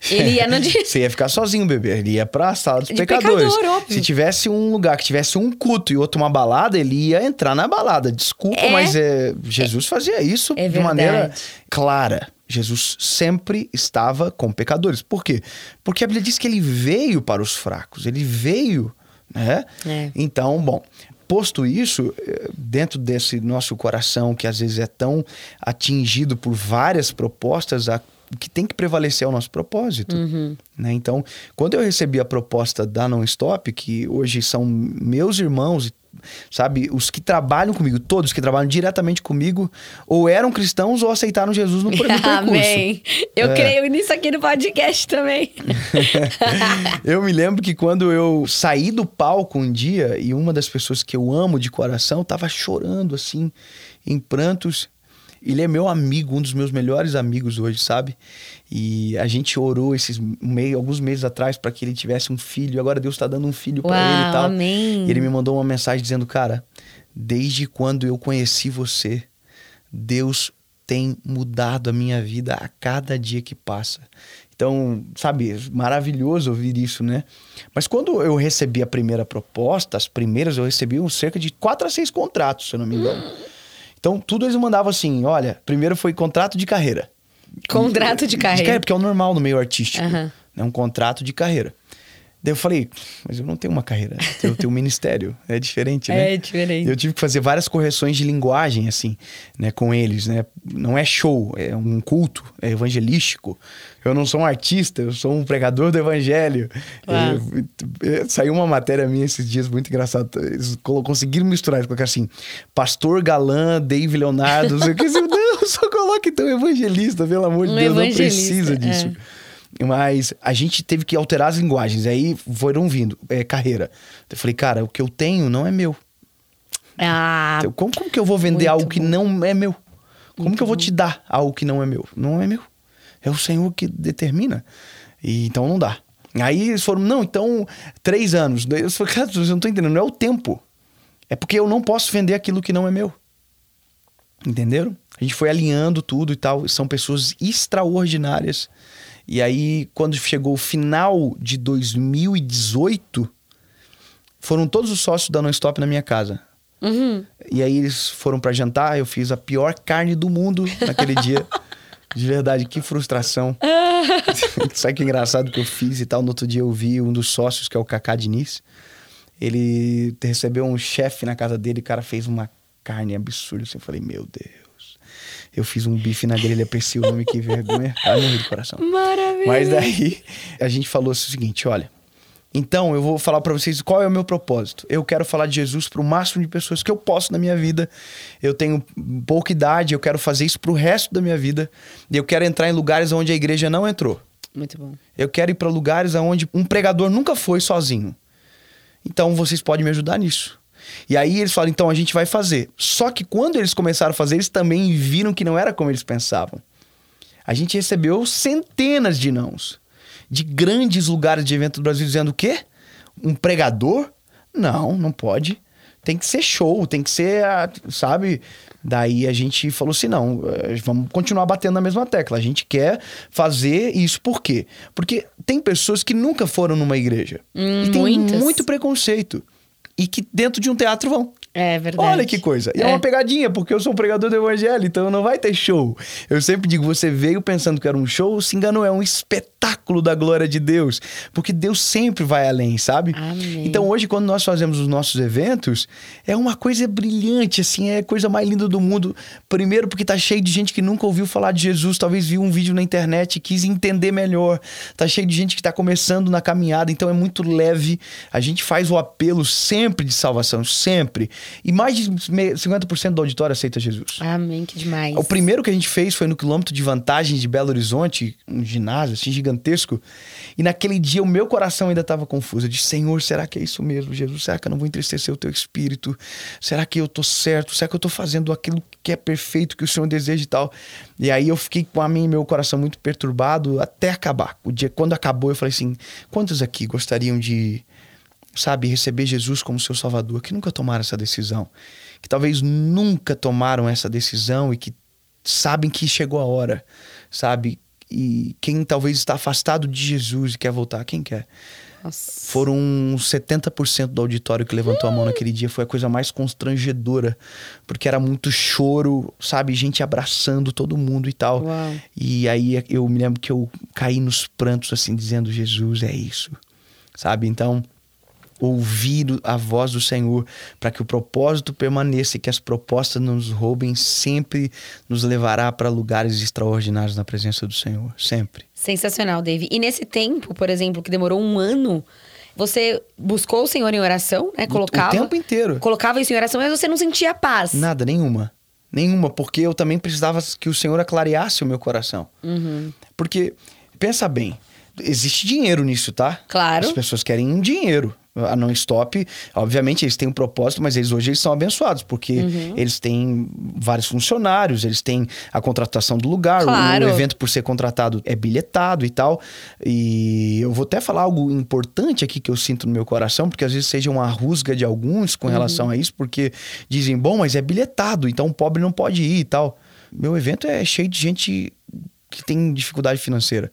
Ele ia no dia. Você ia ficar sozinho, bebê. Ele ia pra sala dos de pecadores. Pecador, Se tivesse um lugar que tivesse um culto e outro uma balada, ele ia entrar na balada. Desculpa, é... mas é, Jesus fazia isso é de maneira clara. Jesus sempre estava com pecadores. Por quê? Porque a Bíblia diz que ele veio para os fracos. Ele veio, né? É. Então, bom, posto isso, eh, dentro desse nosso coração que às vezes é tão atingido por várias propostas, a que tem que prevalecer é o nosso propósito. Uhum. Né? Então, quando eu recebi a proposta da Non Stop, que hoje são meus irmãos, sabe, os que trabalham comigo, todos que trabalham diretamente comigo, ou eram cristãos ou aceitaram Jesus no, no percurso. Amém. Eu é. creio nisso aqui no podcast também. eu me lembro que quando eu saí do palco um dia e uma das pessoas que eu amo de coração estava chorando assim, em prantos, ele é meu amigo, um dos meus melhores amigos hoje, sabe? E a gente orou esses meio, alguns meses atrás para que ele tivesse um filho. Agora Deus está dando um filho para ele e tal. Amém. E ele me mandou uma mensagem dizendo: Cara, desde quando eu conheci você, Deus tem mudado a minha vida a cada dia que passa. Então, sabe, maravilhoso ouvir isso, né? Mas quando eu recebi a primeira proposta, as primeiras eu recebi um cerca de quatro a seis contratos, se eu não me engano. Então, tudo eles mandavam assim: olha, primeiro foi contrato de carreira. Contrato de carreira. De carreira, porque é o normal no meio artístico. Uhum. É um contrato de carreira. Daí eu falei, mas eu não tenho uma carreira, eu tenho um ministério, é diferente, né? É diferente. Eu tive que fazer várias correções de linguagem, assim, né, com eles, né? Não é show, é um culto, é evangelístico. Eu não sou um artista, eu sou um pregador do evangelho. É, saiu uma matéria minha esses dias muito engraçada. Eles conseguiram misturar, colocar assim, pastor galã, Dave Leonardo, não sei o que. Não, só coloque então evangelista, pelo amor de um Deus, não precisa disso. É. Mas a gente teve que alterar as linguagens. Aí foram vindo, é, carreira. Eu falei, cara, o que eu tenho não é meu. Ah, então, como, como que eu vou vender algo que não é meu? Como muito que eu vou bom. te dar algo que não é meu? Não é meu. É o Senhor que determina. E, então não dá. Aí eles foram, não, então, três anos. Eu falei, cara, não estão entendendo, não é o tempo. É porque eu não posso vender aquilo que não é meu. Entenderam? A gente foi alinhando tudo e tal. São pessoas extraordinárias e aí, quando chegou o final de 2018, foram todos os sócios da Non-Stop na minha casa. Uhum. E aí eles foram para jantar, eu fiz a pior carne do mundo naquele dia. De verdade, que frustração. Sabe que engraçado que eu fiz e tal? No outro dia eu vi um dos sócios, que é o Kaká Diniz. Ele recebeu um chefe na casa dele, o cara fez uma carne absurda. Assim, eu falei, meu Deus. Eu fiz um bife na grelha nome que vergonha. Ah, morri do coração. Maravilha. Mas daí a gente falou o seguinte: olha, Então, eu vou falar para vocês qual é o meu propósito. Eu quero falar de Jesus para o máximo de pessoas que eu posso na minha vida. Eu tenho pouca idade, eu quero fazer isso para o resto da minha vida. E eu quero entrar em lugares onde a igreja não entrou. Muito bom. Eu quero ir para lugares onde um pregador nunca foi sozinho. Então, vocês podem me ajudar nisso. E aí eles falam, então a gente vai fazer. Só que quando eles começaram a fazer, eles também viram que não era como eles pensavam. A gente recebeu centenas de nãos de grandes lugares de evento do Brasil dizendo o quê? Um pregador? Não, não pode. Tem que ser show, tem que ser, sabe? Daí a gente falou assim: não, eh, vamos continuar batendo na mesma tecla. A gente quer fazer isso por quê? Porque tem pessoas que nunca foram numa igreja. Hum, e tem muitas. muito preconceito. E que dentro de um teatro vão. É verdade. Olha que coisa. E é. é. uma pegadinha, porque eu sou um pregador do evangelho, então não vai ter show. Eu sempre digo, você veio pensando que era um show, se enganou, é um espetáculo da glória de Deus. Porque Deus sempre vai além, sabe? Amém. Então hoje, quando nós fazemos os nossos eventos, é uma coisa brilhante, assim, é a coisa mais linda do mundo. Primeiro, porque tá cheio de gente que nunca ouviu falar de Jesus, talvez viu um vídeo na internet e quis entender melhor. Tá cheio de gente que tá começando na caminhada, então é muito leve. A gente faz o apelo sempre de salvação, sempre. E mais de 50% do auditório aceita Jesus. Amém, que demais. O primeiro que a gente fez foi no quilômetro de vantagem de Belo Horizonte, um ginásio assim gigantesco. E naquele dia o meu coração ainda estava confuso. Eu disse: Senhor, será que é isso mesmo, Jesus? Será que eu não vou entristecer o teu espírito? Será que eu tô certo? Será que eu tô fazendo aquilo que é perfeito, que o Senhor deseja e tal? E aí eu fiquei com a mim meu coração muito perturbado até acabar. O dia quando acabou, eu falei assim: quantos aqui gostariam de sabe, receber Jesus como seu Salvador, que nunca tomaram essa decisão, que talvez nunca tomaram essa decisão e que sabem que chegou a hora, sabe? E quem talvez está afastado de Jesus e quer voltar, quem quer? Nossa. Foram 70% do auditório que levantou a mão naquele dia. Foi a coisa mais constrangedora, porque era muito choro, sabe? Gente abraçando todo mundo e tal. Uau. E aí eu me lembro que eu caí nos prantos, assim, dizendo: Jesus, é isso, sabe? Então ouvir a voz do Senhor, para que o propósito permaneça e que as propostas nos roubem, sempre nos levará para lugares extraordinários na presença do Senhor. Sempre. Sensacional, Dave. E nesse tempo, por exemplo, que demorou um ano, você buscou o Senhor em oração, né? Colocava. O tempo inteiro. Colocava isso em oração, mas você não sentia paz. Nada, nenhuma. Nenhuma, porque eu também precisava que o Senhor aclareasse o meu coração. Uhum. Porque, pensa bem, existe dinheiro nisso, tá? Claro. As pessoas querem dinheiro a não stop, obviamente eles têm um propósito, mas eles hoje eles são abençoados, porque uhum. eles têm vários funcionários, eles têm a contratação do lugar, claro. o, o, evento por ser contratado é bilhetado e tal. E eu vou até falar algo importante aqui que eu sinto no meu coração, porque às vezes seja uma rusga de alguns com relação uhum. a isso, porque dizem, bom, mas é bilhetado, então o pobre não pode ir e tal. Meu evento é cheio de gente que tem dificuldade financeira.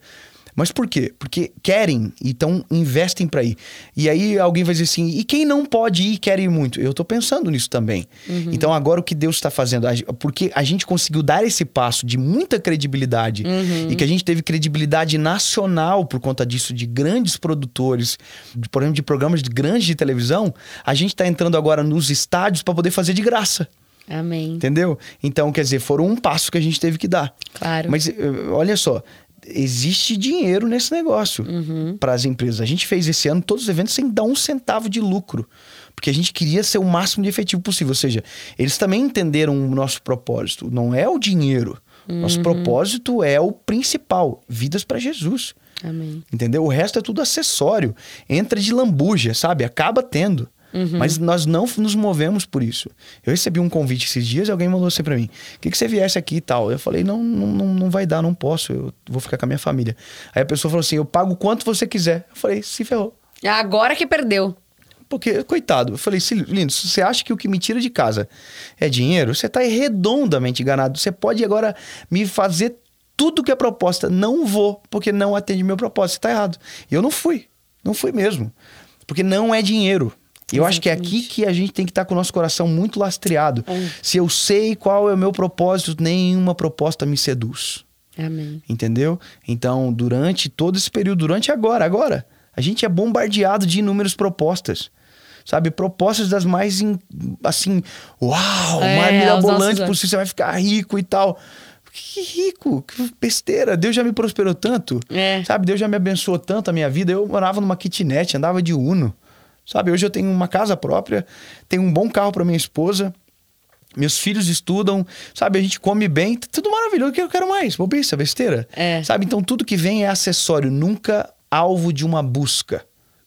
Mas por quê? Porque querem, então investem para ir. E aí alguém vai dizer assim: e quem não pode ir quer ir muito? Eu tô pensando nisso também. Uhum. Então agora o que Deus está fazendo? Porque a gente conseguiu dar esse passo de muita credibilidade uhum. e que a gente teve credibilidade nacional por conta disso, de grandes produtores, de, por exemplo, de programas de grandes de televisão, a gente está entrando agora nos estádios para poder fazer de graça. Amém. Entendeu? Então, quer dizer, foram um passo que a gente teve que dar. Claro. Mas eh, olha só, existe dinheiro nesse negócio uhum. para as empresas. A gente fez esse ano todos os eventos sem dar um centavo de lucro, porque a gente queria ser o máximo de efetivo possível. Ou seja, eles também entenderam o nosso propósito. Não é o dinheiro. Uhum. Nosso propósito é o principal: vidas para Jesus. Amém. Entendeu? O resto é tudo acessório. Entra de lambuja, sabe? Acaba tendo. Uhum. Mas nós não nos movemos por isso. Eu recebi um convite esses dias e alguém mandou assim para mim: que, que você viesse aqui e tal? Eu falei: não, não, não vai dar, não posso, eu vou ficar com a minha família. Aí a pessoa falou assim: eu pago quanto você quiser. Eu falei: se ferrou. Agora que perdeu. Porque, coitado, eu falei, lindo, se você acha que o que me tira de casa é dinheiro, você tá redondamente enganado. Você pode agora me fazer tudo que é proposta. Não vou, porque não atende meu propósito. Você tá errado. E eu não fui. Não fui mesmo. Porque não é dinheiro. Eu acho que é aqui que a gente tem que estar tá com o nosso coração muito lastreado. É. Se eu sei qual é o meu propósito, nenhuma proposta me seduz. Amém. Entendeu? Então, durante todo esse período, durante agora, agora, a gente é bombardeado de inúmeras propostas. Sabe? Propostas das mais, assim, uau, é, mais mirabolantes possível. Você vai ficar rico e tal. que rico, que besteira. Deus já me prosperou tanto. É. Sabe, Deus já me abençoou tanto a minha vida. Eu morava numa kitnet, andava de Uno. Sabe, hoje eu tenho uma casa própria, tenho um bom carro para minha esposa. Meus filhos estudam, sabe? A gente come bem, tá tudo maravilhoso. O que eu quero mais? Bobiça, besteira. É. Sabe? Então tudo que vem é acessório, nunca alvo de uma busca.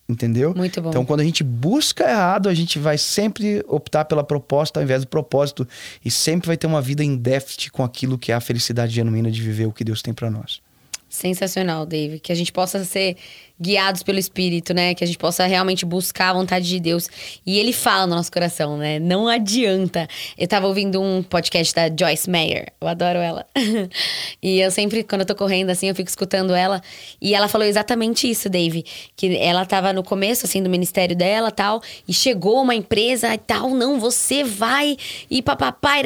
Entendeu? Muito bom. Então, quando a gente busca errado, a gente vai sempre optar pela proposta ao invés do propósito. E sempre vai ter uma vida em déficit com aquilo que é a felicidade genuína de viver o que Deus tem para nós. Sensacional, Dave. Que a gente possa ser guiados pelo Espírito, né? Que a gente possa realmente buscar a vontade de Deus. E ele fala no nosso coração, né? Não adianta. Eu tava ouvindo um podcast da Joyce Meyer. Eu adoro ela. e eu sempre, quando eu tô correndo assim, eu fico escutando ela. E ela falou exatamente isso, Dave. Que ela tava no começo, assim, do ministério dela tal. E chegou uma empresa e tal. Não, você vai. E papapai.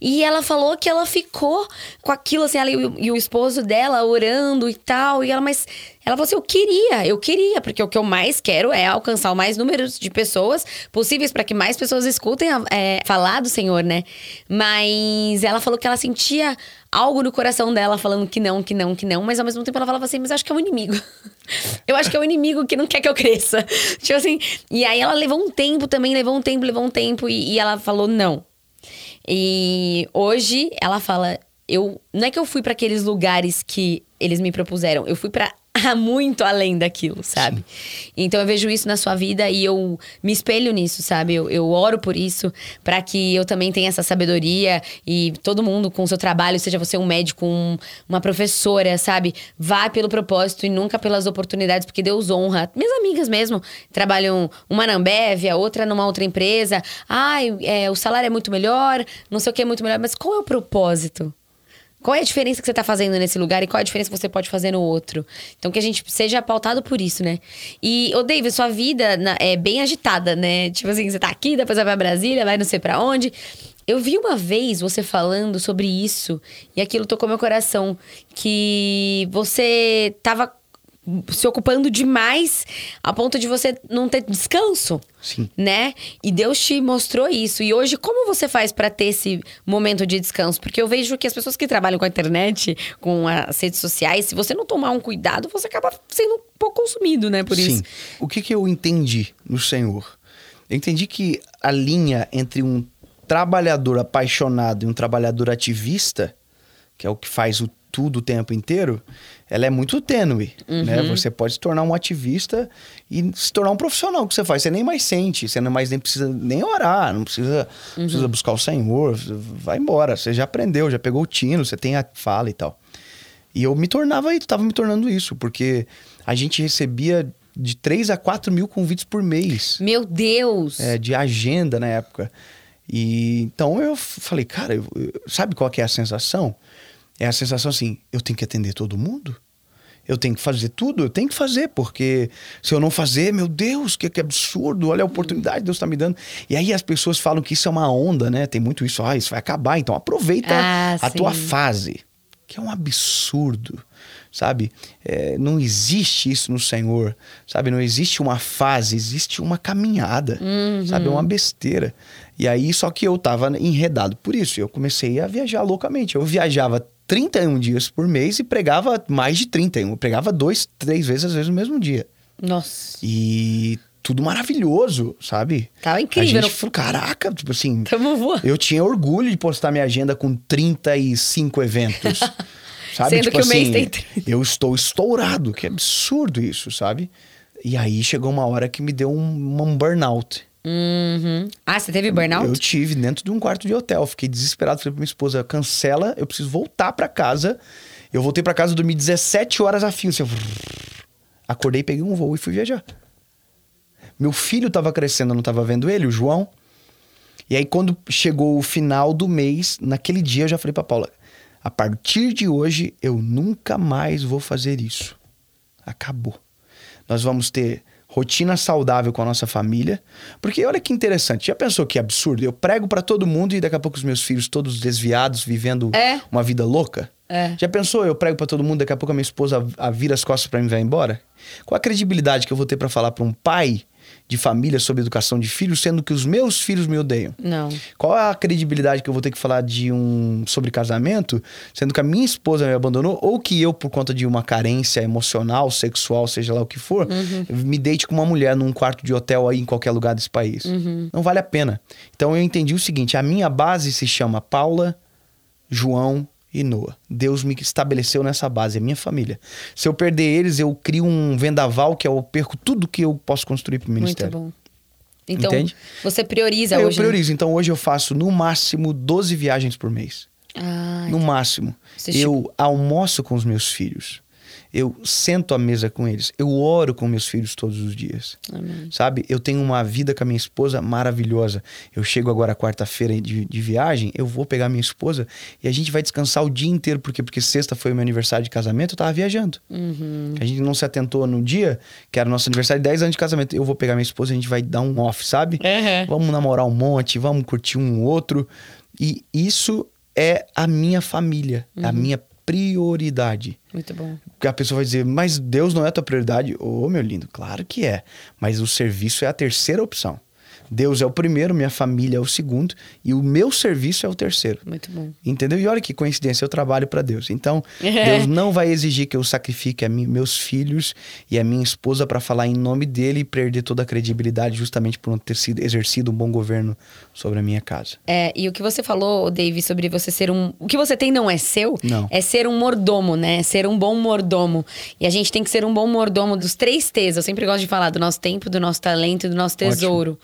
E ela falou que ela ficou com aquilo, assim, ela e o, e o esposo dela orando e tal. E ela, mas ela falou assim: eu queria, eu queria, porque o que eu mais quero é alcançar o mais números de pessoas possíveis para que mais pessoas escutem é, falar do Senhor, né? Mas ela falou que ela sentia algo no coração dela falando que não, que não, que não, mas ao mesmo tempo ela falava assim: mas acho que é o um inimigo. eu acho que é o um inimigo que não quer que eu cresça. tipo assim. E aí ela levou um tempo também, levou um tempo, levou um tempo, e, e ela falou não. E hoje ela fala: eu não é que eu fui para aqueles lugares que eles me propuseram, eu fui para muito além daquilo, sabe? Sim. Então eu vejo isso na sua vida e eu me espelho nisso, sabe? Eu, eu oro por isso, para que eu também tenha essa sabedoria e todo mundo com o seu trabalho, seja você um médico, um, uma professora, sabe? Vá pelo propósito e nunca pelas oportunidades, porque Deus honra. Minhas amigas mesmo trabalham uma na Ambev, a outra numa outra empresa. Ai, é, o salário é muito melhor, não sei o que é muito melhor, mas qual é o propósito? Qual é a diferença que você está fazendo nesse lugar e qual é a diferença que você pode fazer no outro? Então, que a gente seja pautado por isso, né? E, ô, David, sua vida é bem agitada, né? Tipo assim, você tá aqui, depois vai pra Brasília, vai não sei pra onde. Eu vi uma vez você falando sobre isso e aquilo tocou meu coração. Que você tava se ocupando demais a ponto de você não ter descanso. Sim. Né? E Deus te mostrou isso. E hoje, como você faz para ter esse momento de descanso? Porque eu vejo que as pessoas que trabalham com a internet, com as redes sociais, se você não tomar um cuidado, você acaba sendo um pouco consumido, né? Por Sim. isso. O que, que eu entendi no Senhor? Eu entendi que a linha entre um trabalhador apaixonado e um trabalhador ativista, que é o que faz o tudo o tempo inteiro, ela é muito tênue, né? uhum. né? Você pode se tornar um ativista e se tornar um profissional que você faz. Você nem mais sente, você não mais nem precisa nem orar, não precisa, uhum. precisa buscar o Senhor, vai embora. Você já aprendeu, já pegou o tino, você tem a fala e tal. E eu me tornava, estava me tornando isso, porque a gente recebia de 3 a 4 mil convites por mês. Meu Deus! É, de agenda na época. E então eu falei, cara, eu, sabe qual que é a sensação? É a sensação assim: eu tenho que atender todo mundo? Eu tenho que fazer tudo? Eu tenho que fazer, porque se eu não fazer, meu Deus, que, que absurdo, olha a oportunidade que Deus está me dando. E aí as pessoas falam que isso é uma onda, né? Tem muito isso, ah, isso vai acabar, então aproveita ah, a sim. tua fase, que é um absurdo, sabe? É, não existe isso no Senhor, sabe? Não existe uma fase, existe uma caminhada, uhum. sabe? É uma besteira. E aí, só que eu tava enredado por isso, eu comecei a viajar loucamente. Eu viajava 31 dias por mês e pregava mais de 31. Eu pregava dois, três vezes, às vezes, no mesmo dia. Nossa. E tudo maravilhoso, sabe? Tava incrível. A gente falou, caraca, tipo assim. Tamo voando. Eu tinha orgulho de postar minha agenda com 35 eventos. sabe? Sendo tipo que assim, o mês tem 30. Eu estou estourado, que absurdo isso, sabe? E aí chegou uma hora que me deu um, um burnout. Uhum. Ah, você teve burnout? Eu tive dentro de um quarto de hotel. Fiquei desesperado. Falei pra minha esposa: cancela, eu preciso voltar para casa. Eu voltei para casa, dormi 17 horas a fio. Assim, acordei, peguei um voo e fui viajar. Meu filho tava crescendo, eu não tava vendo ele, o João. E aí, quando chegou o final do mês, naquele dia eu já falei pra Paula: a partir de hoje, eu nunca mais vou fazer isso. Acabou. Nós vamos ter rotina saudável com a nossa família. Porque olha que interessante, já pensou que absurdo? Eu prego para todo mundo e daqui a pouco os meus filhos todos desviados, vivendo é. uma vida louca? É. Já pensou eu prego para todo mundo, daqui a pouco a minha esposa a, vira as costas para mim e vai embora? Qual a credibilidade que eu vou ter para falar para um pai de família sobre educação de filhos, sendo que os meus filhos me odeiam? Não. Qual é a credibilidade que eu vou ter que falar de um sobre casamento, sendo que a minha esposa me abandonou, ou que eu, por conta de uma carência emocional, sexual, seja lá o que for, me deite com uma mulher num quarto de hotel aí em qualquer lugar desse país? Não vale a pena. Então eu entendi o seguinte: a minha base se chama Paula, João e Noah. Deus me estabeleceu nessa base, é minha família. Se eu perder eles, eu crio um vendaval que eu perco tudo que eu posso construir pro Muito ministério. bom. Então, Entende? você prioriza eu hoje. né? priorizo. Então hoje eu faço no máximo 12 viagens por mês. Ah, No máximo. Você eu almoço com os meus filhos. Eu sento à mesa com eles. Eu oro com meus filhos todos os dias. Amém. Sabe? Eu tenho uma vida com a minha esposa maravilhosa. Eu chego agora quarta-feira de, de viagem, eu vou pegar minha esposa e a gente vai descansar o dia inteiro. Por quê? Porque sexta foi o meu aniversário de casamento, eu tava viajando. Uhum. A gente não se atentou no dia, que era nosso aniversário de 10 anos de casamento. Eu vou pegar minha esposa e a gente vai dar um off, sabe? Uhum. Vamos namorar um monte, vamos curtir um outro. E isso é a minha família, é a minha prioridade. Muito bom. Porque a pessoa vai dizer, mas Deus não é a tua prioridade. Ô, meu lindo, claro que é. Mas o serviço é a terceira opção. Deus é o primeiro, minha família é o segundo e o meu serviço é o terceiro. Muito bom. Entendeu? E olha que coincidência, eu trabalho para Deus. Então, Deus não vai exigir que eu sacrifique a mim, meus filhos e a minha esposa para falar em nome dele e perder toda a credibilidade justamente por não ter sido exercido um bom governo sobre a minha casa. É, e o que você falou, Dave, sobre você ser um. O que você tem não é seu, Não. é ser um mordomo, né? Ser um bom mordomo. E a gente tem que ser um bom mordomo dos três T's. Eu sempre gosto de falar do nosso tempo, do nosso talento e do nosso tesouro.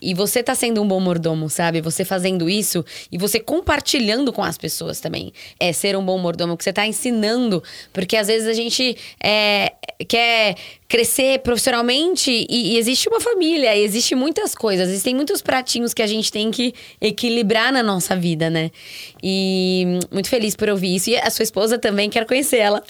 E você tá sendo um bom mordomo, sabe? Você fazendo isso e você compartilhando com as pessoas também. É ser um bom mordomo, que você tá ensinando. Porque às vezes a gente é, quer crescer profissionalmente e, e existe uma família, existe muitas coisas, existem muitos pratinhos que a gente tem que equilibrar na nossa vida, né? E muito feliz por ouvir isso. E a sua esposa também, quero conhecer ela.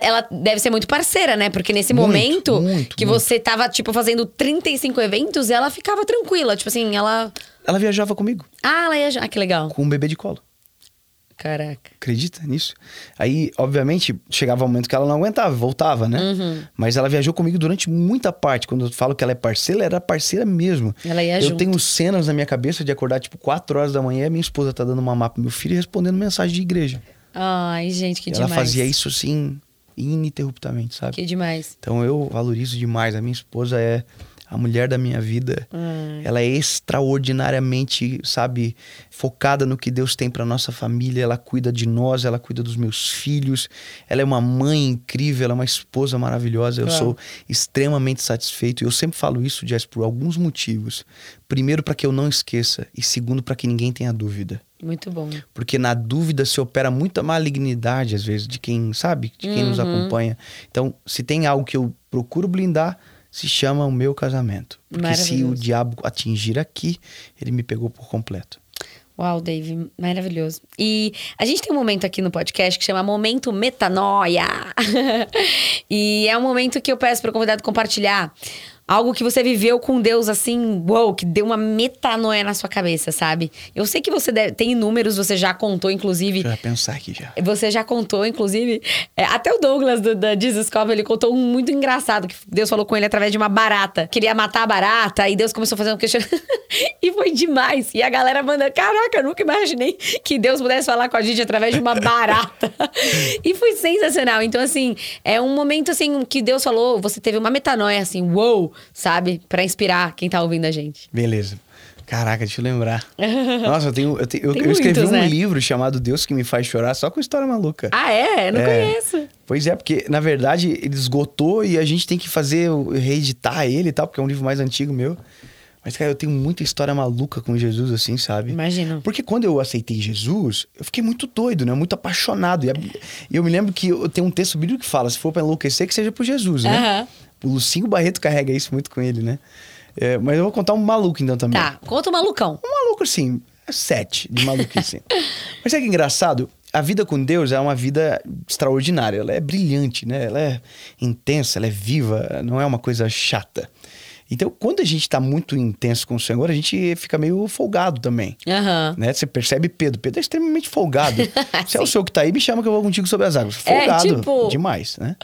Ela deve ser muito parceira, né? Porque nesse Muito, momento muito, que muito. você tava, tipo, fazendo 35 eventos, ela ficava tranquila. Tipo assim, ela. Ela viajava comigo, Ah, ela ia. Ah, que legal. com um bebê de colo. Caraca. Acredita nisso? Aí, obviamente, chegava um momento que ela não aguentava, voltava, né? Uhum. Mas ela viajou comigo durante muita parte. Quando eu falo que ela é parceira, ela era parceira mesmo. Ela ia eu junto. tenho cenas na minha cabeça de acordar, tipo, 4 horas da manhã e minha esposa tá dando uma mapa pro meu filho e respondendo mensagem de igreja. Ai, gente, que E ela demais. fazia isso, assim, ininterruptamente, sabe? Que demais. Então eu valorizo demais. A minha esposa é a mulher da minha vida. Ai. Ela é extraordinariamente, sabe, focada no que Deus tem para nossa família. Ela cuida de nós, ela cuida dos meus filhos. Ela é uma mãe incrível, ela é uma esposa maravilhosa. Eu Uau. sou extremamente satisfeito. E eu sempre falo isso, Jess, por alguns motivos. Primeiro, para que eu não esqueça. E segundo, para que ninguém tenha dúvida. Muito bom. Porque na dúvida se opera muita malignidade, às vezes, de quem sabe, de quem nos Uhum. acompanha. Então, se tem algo que eu procuro blindar, se chama o meu casamento. Porque se o diabo atingir aqui, ele me pegou por completo. Uau, Dave, maravilhoso. E a gente tem um momento aqui no podcast que chama Momento Metanoia. e é um momento que eu peço para o convidado compartilhar algo que você viveu com Deus assim, uou, que deu uma metanoia na sua cabeça, sabe? Eu sei que você deve- tem números, você já contou, inclusive. Deixa eu pensar aqui já. Você já contou, inclusive, é, até o Douglas do, da Jesus Cop, ele contou um muito engraçado, que Deus falou com ele através de uma barata. Queria matar a barata, e Deus começou a fazer um questionamento. e foi demais. E a galera manda, caraca, eu nunca imaginei que Deus pudesse falar com a gente através de uma barata. e foi sensacional. Então, assim, é um momento, assim, que Deus falou, você teve uma metanoia, assim, uou, sabe? Pra inspirar quem tá ouvindo a gente. Beleza. Caraca, deixa eu lembrar. Nossa, eu, tenho, eu, tenho- eu- eu escrevi muitos, um né? livro chamado Deus que me faz chorar só com história maluca. Ah, é? Eu não É. conheço. Pois é, porque na verdade ele esgotou e a gente tem que fazer, reeditar ele e tal, porque é um livro mais antigo meu. Mas, cara, eu tenho muita história maluca com Jesus, assim, sabe? Imagino. Porque quando eu aceitei Jesus, eu fiquei muito doido, né? Muito apaixonado. E eu me lembro que eu tenho um texto bíblico que fala: se for pra enlouquecer, que seja por Jesus, né? Aham. O Lucinho Barreto carrega isso muito com ele, né? É, mas eu vou contar um maluco então também. Tá, conta o malucão. Um maluco, assim, é sete de maluquice. Mas sabe que engraçado? A vida com Deus é uma vida extraordinária. Ela é brilhante, né? Ela é intensa, ela é viva, não é uma coisa chata. Então, quando a gente tá muito intenso com o Senhor, a gente fica meio folgado também. Aham. Né? Você percebe Pedro. Pedro é extremamente folgado. Se é o senhor que tá aí, me chama que eu vou contigo sobre as águas. É, Folgado. tipo- Demais, né?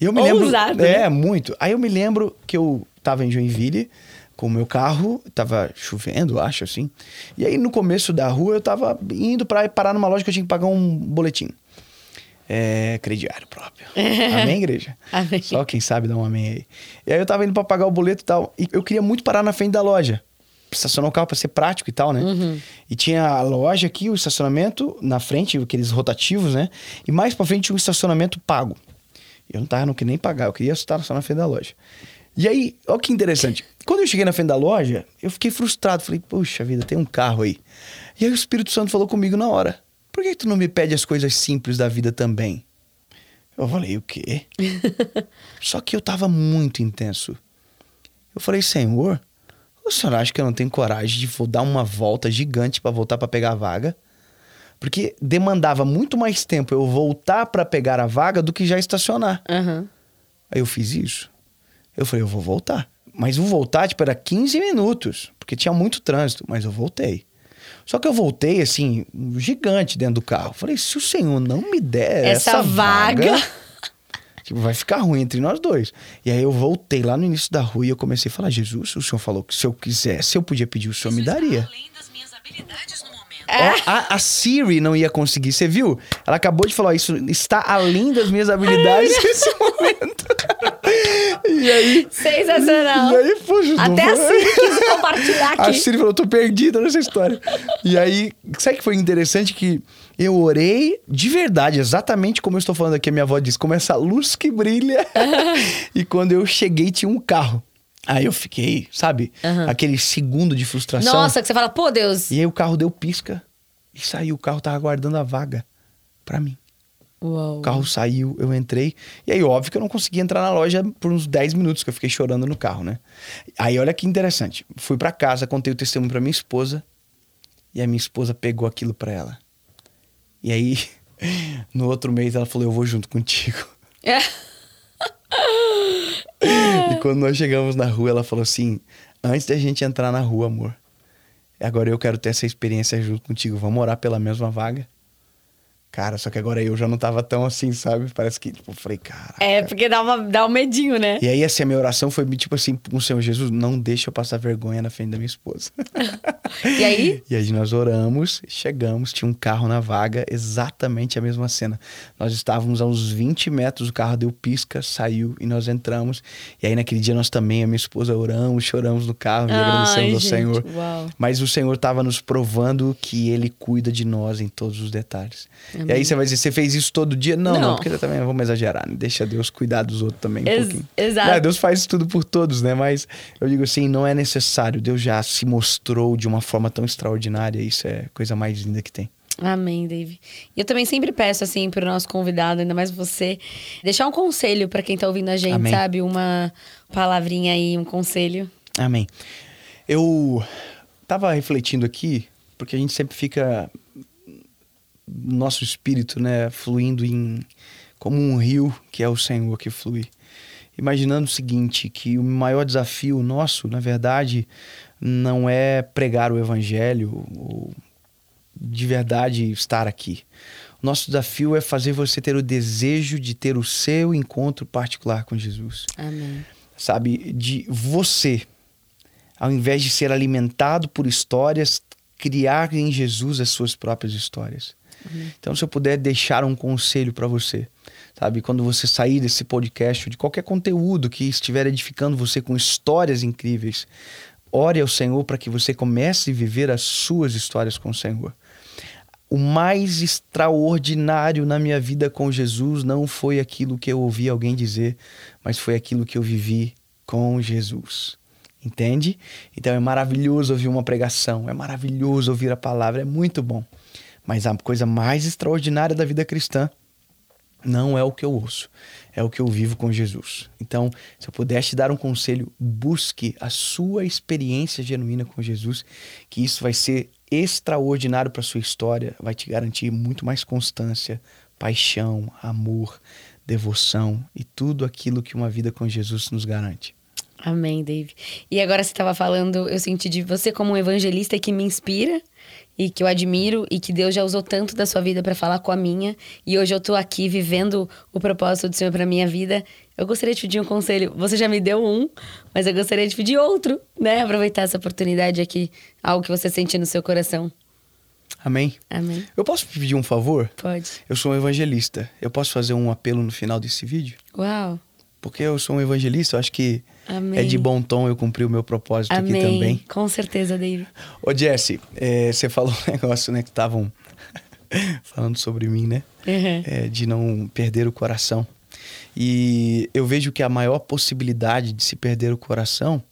E eu me lembro. Ousado, É, né? muito. Aí eu me lembro que eu estava em Joinville com o meu carro, tava chovendo, acho assim. E aí no começo da rua eu tava indo para parar numa loja que eu tinha que pagar um boletim. É, crediário próprio. amém, igreja? Amém. Só quem sabe dá um amém aí. E aí eu tava indo para pagar o boleto e tal. E eu queria muito parar na frente da loja. Estacionar o carro para ser prático e tal, né? Uhum. E tinha a loja aqui, o estacionamento na frente, aqueles rotativos, né? E mais para frente tinha um estacionamento pago. Eu não tava no que nem pagar, eu queria estar só na frente da loja. E aí, olha que interessante. Quando eu cheguei na frente da loja, eu fiquei frustrado. Falei, puxa vida, tem um carro aí. E aí o Espírito Santo falou comigo na hora: Por que tu não me pede as coisas simples da vida também? Eu falei, o quê? Só que eu tava muito intenso. Eu falei, Senhor, o senhor acha que eu não tenho coragem de dar uma volta gigante para voltar para pegar a vaga? Porque demandava muito mais tempo eu voltar para pegar a vaga do que já estacionar. Aham. Aí eu fiz isso. Eu falei, eu vou voltar. Mas o voltar, tipo, era 15 minutos, porque tinha muito trânsito, mas eu voltei. Só que eu voltei, assim, gigante dentro do carro. Falei, se o senhor não me der Essa essa, vaga- vaga, tipo, vai ficar ruim entre nós dois. E aí eu voltei lá no início da rua e eu comecei a falar, Jesus, o senhor falou que se eu quisesse, eu podia pedir, o senhor me daria. Além das minhas habilidades no a, a Siri não ia conseguir, você viu? Ela acabou de falar, isso está além das minhas habilidades nesse momento. e aí... Sensacional. E aí, poxa, não Até a foi? Siri quis compartilhar A aqui. Siri falou, tô perdida nessa história. E aí, sabe que foi interessante que eu orei de verdade, exatamente como eu estou falando aqui, a minha avó disse, como essa luz que brilha. e quando eu cheguei, tinha um carro. Aí eu fiquei, sabe, Aham. aquele segundo de frustração. Nossa, que você fala, pô, Deus. E aí o carro deu pisca e saiu. O carro tava aguardando a vaga pra mim. Uau. O carro saiu, eu entrei. E aí, óbvio que eu não consegui entrar na loja por uns 10 minutos, que eu fiquei chorando no carro, né? Aí, olha que interessante. Fui pra casa, contei o testemunho pra minha esposa. E a minha esposa pegou aquilo pra ela. E aí, no outro mês, ela falou: Eu vou junto contigo. É. E quando nós chegamos na rua, ela falou assim: Antes da gente entrar na rua, amor, agora eu quero ter essa experiência junto contigo. Vamos orar pela mesma vaga? Cara, só que agora eu já não tava tão assim, sabe? Parece que, tipo, eu falei, cara. É, porque dá, uma, dá um medinho, né? E aí, assim, a minha oração foi tipo assim, o Senhor Jesus, não deixa eu passar vergonha na frente da minha esposa. E aí? E aí nós oramos, chegamos, tinha um carro na vaga, exatamente a mesma cena. Nós estávamos a uns 20 metros, o carro deu pisca, saiu e nós entramos. E aí naquele dia nós também, a minha esposa, oramos, choramos no carro e Ai, agradecemos ao gente, Senhor. uau. Mas o Senhor estava nos provando que Ele cuida de nós em todos os detalhes. E aí você vai dizer, você fez isso todo dia? Não, não, Não. porque eu também não vamos exagerar, né? Deixa Deus cuidar dos outros também um Ex- pouquinho. exato. Né, Deus faz tudo por todos, né? Mas eu digo assim, não é necessário. Deus já se mostrou de uma forma tão extraordinária. Isso é a coisa mais linda que tem. Amém, Dave. E eu também sempre peço, assim, pro nosso convidado, ainda mais você, deixar um conselho pra quem tá ouvindo a gente, Amém. sabe? Uma palavrinha aí, um conselho. Amém. Eu tava refletindo aqui, porque a gente sempre fica nosso espírito, né, fluindo em como um rio que é o Senhor que flui. Imaginando o seguinte, que o maior desafio nosso, na verdade, não é pregar o evangelho ou de verdade estar aqui. O nosso desafio é fazer você ter o desejo de ter o seu encontro particular com Jesus Amém. sabe, de você, ao invés de ser alimentado por histórias, criar em Jesus as suas próprias histórias. Então, se eu puder deixar um conselho para você, sabe, quando você sair desse podcast, de qualquer conteúdo que estiver edificando você com histórias incríveis, ore ao Senhor para que você comece a viver as suas histórias com o Senhor. O mais extraordinário na minha vida com Jesus não foi aquilo que eu ouvi alguém dizer, mas foi aquilo que eu vivi com Jesus. Entende? Então é maravilhoso ouvir uma pregação, é maravilhoso ouvir a palavra, é muito bom. Mas a coisa mais extraordinária da vida cristã não é o que eu ouço, é o que eu vivo com Jesus. Então, se eu pudesse te dar um conselho, busque a sua experiência genuína com Jesus, que isso vai ser extraordinário para sua história, vai te garantir muito mais constância, paixão, amor, devoção e tudo aquilo que uma vida com Jesus nos garante. Amém, Dave. E agora você estava falando, eu senti de você como um evangelista que me inspira e que eu admiro e que Deus já usou tanto da sua vida para falar com a minha e hoje eu tô aqui vivendo o propósito do Senhor para minha vida. Eu gostaria de pedir um conselho. Você já me deu um, mas eu gostaria de pedir outro, né? Aproveitar essa oportunidade aqui, algo que você sente no seu coração. Amém? Amém. Eu posso pedir um favor? Pode. Eu sou um evangelista. Eu posso fazer um apelo no final desse vídeo? Uau. Porque eu sou um evangelista, eu acho que Amém. é de bom tom eu cumprir o meu propósito Amém. aqui também. Com certeza, Dave. Ô, Jesse, é, você falou um negócio, né, que estavam falando sobre mim, né? Uhum. É, de não perder o coração. E eu vejo que a maior possibilidade de se perder o coração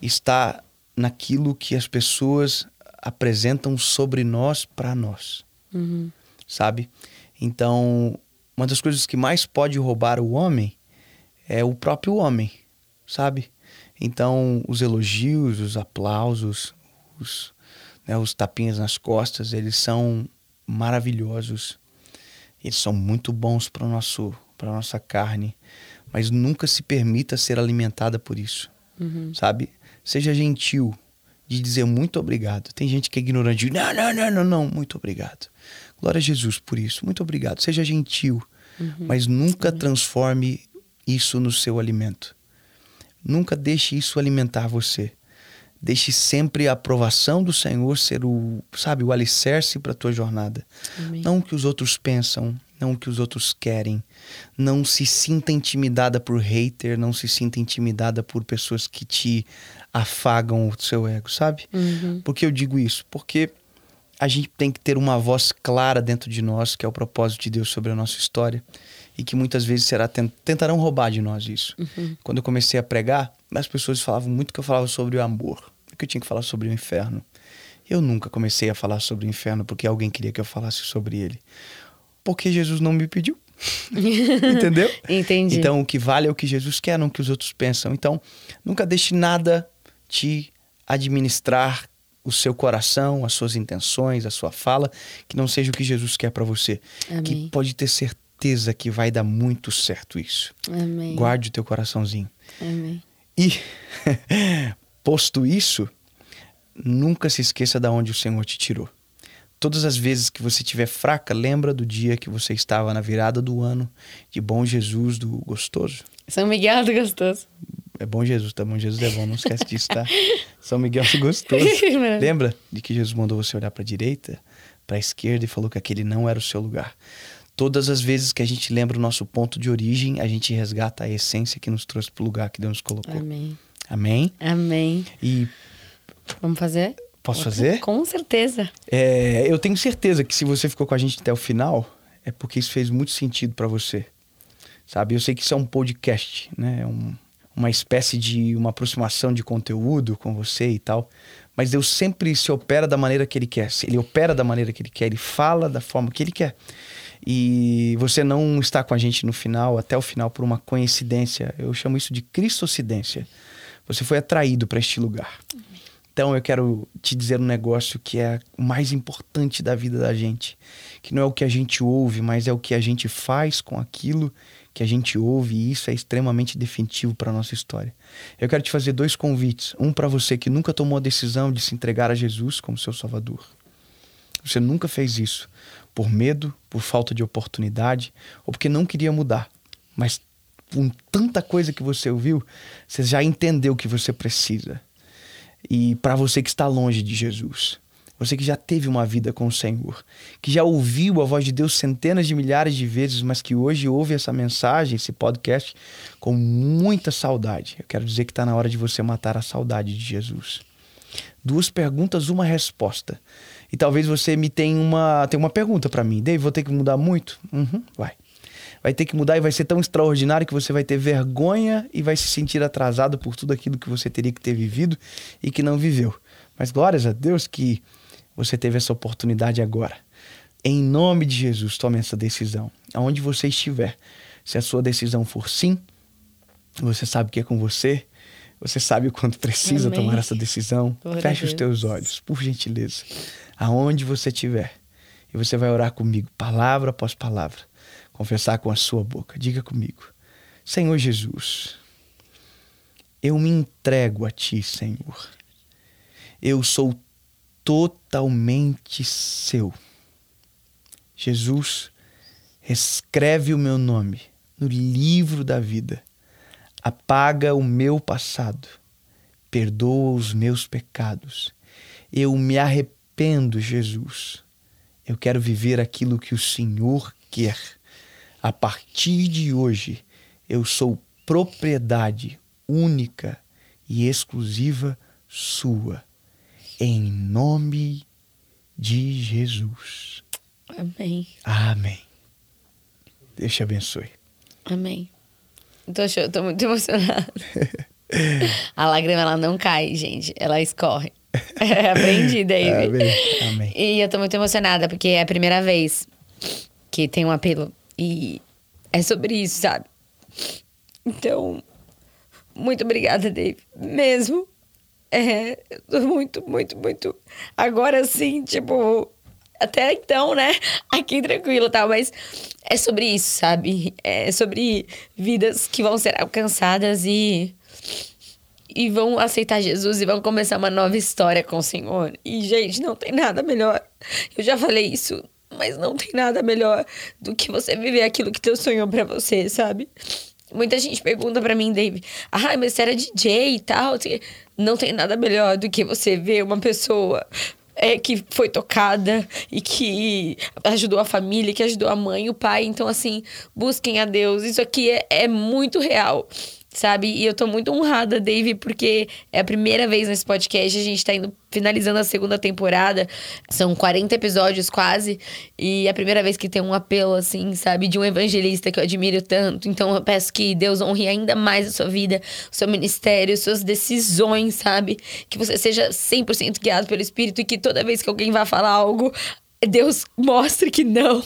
está naquilo que as pessoas apresentam sobre nós para nós, Uhum. sabe? Então, uma das coisas que mais pode roubar o homem é o próprio homem, sabe? Então, os elogios, os aplausos, os, né, os tapinhas nas costas, eles são maravilhosos. Eles são muito bons para nosso para nossa carne, mas nunca se permita ser alimentada por isso, Uhum. sabe? Seja gentil de dizer muito obrigado. Tem gente que é ignorante, não, não, não, não, não, muito obrigado. Glória a Jesus por isso, muito obrigado. Seja gentil, mas nunca transforme isso no seu alimento. Nunca deixe isso alimentar você. Deixe sempre a aprovação do Senhor ser o, sabe, o alicerce para a tua jornada. Amém. Não o que os outros pensam, não o que os outros querem. Não se sinta intimidada por hater, não se sinta intimidada por pessoas que te afagam o seu ego, sabe? Uhum. Por que eu digo isso? Porque a gente tem que ter uma voz clara dentro de nós, que é o propósito de Deus sobre a nossa história, e que muitas vezes será tent- tentarão roubar de nós isso. Quando eu comecei a pregar, as pessoas falavam muito que eu falava sobre o amor, que eu tinha que falar sobre o inferno. Eu nunca comecei a falar sobre o inferno porque alguém queria que eu falasse sobre ele. Porque Jesus não me pediu. Entendeu? Entendi. Então, o que vale é o que Jesus quer, não o que os outros pensam. Então, nunca deixe nada te administrar o seu coração, as suas intenções, a sua fala, que não seja o que Jesus quer para você. Amém. Que pode ter certeza que vai dar muito certo isso. Amém. Guarde o teu coraçãozinho. Amém. E, posto isso, nunca se esqueça de onde o Senhor te tirou. Todas as vezes que você estiver fraca, lembra do dia que você estava na virada do ano de Bom Jesus do Gostoso. São Miguel do Gostoso. É Bom Jesus, tá? Bom Jesus é bom, não esquece disso, tá? São Miguel do Gostoso. Lembra de que Jesus mandou você olhar para a direita, para a esquerda e falou que aquele não era o seu lugar. Todas as vezes que a gente lembra o nosso ponto de origem, a gente resgata a essência que nos trouxe para o lugar que Deus nos colocou. Amém. Amém? Amém. E Vamos fazer? Posso fazer? Com certeza. É, eu tenho certeza que se você ficou com a gente até o final, é porque isso fez muito sentido para você. Sabe? Eu sei que isso é um podcast, né? É um, uma espécie de uma aproximação de conteúdo com você e tal. Mas Deus sempre se opera da maneira que Ele quer. Ele opera da maneira que Ele quer. Ele fala da forma que Ele quer. E você não está com a gente no final, até o final, por uma coincidência. Eu chamo isso de cristocidência. Você foi atraído para este lugar. Então eu quero te dizer um negócio que é o mais importante da vida da gente, que não é o que a gente ouve, mas é o que a gente faz com aquilo que a gente ouve, e isso é extremamente definitivo para nossa história. Eu quero te fazer dois convites, um para você que nunca tomou a decisão de se entregar a Jesus como seu salvador. Você nunca fez isso por medo, por falta de oportunidade ou porque não queria mudar, mas com tanta coisa que você ouviu, você já entendeu que você precisa. E para você que está longe de Jesus, você que já teve uma vida com o Senhor, que já ouviu a voz de Deus centenas de milhares de vezes, mas que hoje ouve essa mensagem, esse podcast, com muita saudade. Eu quero dizer que está na hora de você matar a saudade de Jesus. Duas perguntas, uma resposta. E talvez você me tenha uma, tenha uma pergunta para mim. Dave, vou ter que mudar muito? Uhum, vai vai ter que mudar e vai ser tão extraordinário que você vai ter vergonha e vai se sentir atrasado por tudo aquilo que você teria que ter vivido e que não viveu. Mas glórias a Deus que você teve essa oportunidade agora. Em nome de Jesus, tome essa decisão. Aonde você estiver, se a sua decisão for sim, você sabe que é com você, você sabe o quanto precisa Amém. tomar essa decisão. Glória Feche os teus olhos, por gentileza. Aonde você estiver. E você vai orar comigo, palavra após palavra confessar com a sua boca. Diga comigo: Senhor Jesus, Eu me entrego a ti, Senhor. Eu sou totalmente seu. Jesus, escreve o meu nome no livro da vida. Apaga o meu passado. Perdoa os meus pecados. Eu me arrependo, Jesus. Eu quero viver aquilo que o Senhor quer. A partir de hoje, eu sou propriedade única e exclusiva sua. Em nome de Jesus. Amém. Amém. Deus te abençoe. Amém. Tô, tô muito emocionada. A lágrima, ela não cai, gente. Ela escorre. Aprendi, David. Amém. Amém. E eu tô muito emocionada, porque é a primeira vez que tem um apelo. E é sobre isso, sabe? Então, muito obrigada, Dave. Mesmo. É, eu tô muito, muito, muito. Agora sim, tipo. Até então, né? Aqui tranquilo e tal, mas é sobre isso, sabe? É sobre vidas que vão ser alcançadas e e vão aceitar Jesus e vão começar uma nova história com o Senhor. E, gente, não tem nada melhor. Eu já falei isso, mas não tem nada melhor do que você viver aquilo que Deus sonhou pra você, sabe? Muita gente pergunta pra mim, Dave, ah, mas você era DJ e tal. Não tem nada melhor do que você ver uma pessoa é, que foi tocada e que ajudou a família, que ajudou a mãe e o pai. Então, assim, busquem a Deus. Isso aqui é, é muito real sabe? E eu tô muito honrada, Dave, porque é a primeira vez nesse podcast, a gente tá indo finalizando a segunda temporada. São 40 episódios quase, e é a primeira vez que tem um apelo assim, sabe, de um evangelista que eu admiro tanto. Então eu peço que Deus honre ainda mais a sua vida, o seu ministério, suas decisões, sabe? Que você seja 100% guiado pelo Espírito e que toda vez que alguém vá falar algo, Deus mostre que não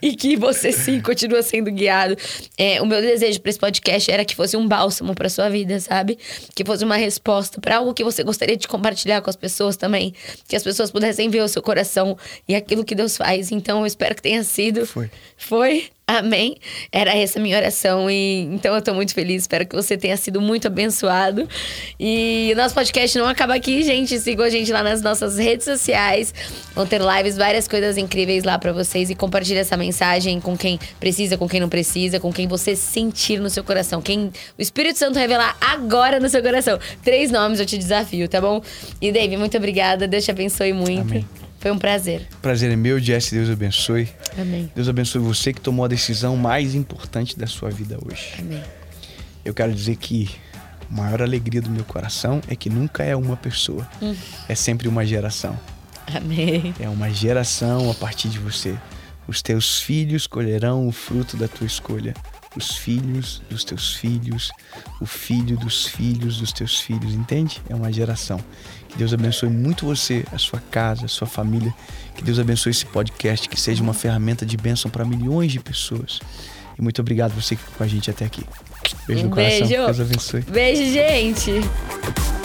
e que você sim continua sendo guiado. É, o meu desejo para esse podcast era que fosse um bálsamo para sua vida, sabe? Que fosse uma resposta para algo que você gostaria de compartilhar com as pessoas também, que as pessoas pudessem ver o seu coração e aquilo que Deus faz. Então eu espero que tenha sido. Foi. Foi. Amém. Era essa minha oração e então eu tô muito feliz. Espero que você tenha sido muito abençoado. E o nosso podcast não acaba aqui, gente. Sigam a gente lá nas nossas redes sociais. Vão ter lives, várias coisas incríveis lá para vocês e compartilhe essa mensagem com quem precisa, com quem não precisa, com quem você sentir no seu coração, quem o Espírito Santo revelar agora no seu coração. Três nomes eu te desafio, tá bom? E Dave, muito obrigada. Deus te abençoe muito. Amém. Foi um prazer. Prazer é meu, Jesse. Deus abençoe. Amém. Deus abençoe você que tomou a decisão mais importante da sua vida hoje. Amém. Eu quero dizer que a maior alegria do meu coração é que nunca é uma pessoa, é sempre uma geração. Amém. É uma geração a partir de você. Os teus filhos colherão o fruto da tua escolha. Os filhos dos teus filhos, o filho dos filhos dos teus filhos, entende? É uma geração. Que Deus abençoe muito você, a sua casa, a sua família. Que Deus abençoe esse podcast, que seja uma ferramenta de bênção para milhões de pessoas. E muito obrigado você que ficou com a gente até aqui. Beijo Um no coração. beijo. Deus abençoe. Beijo, gente.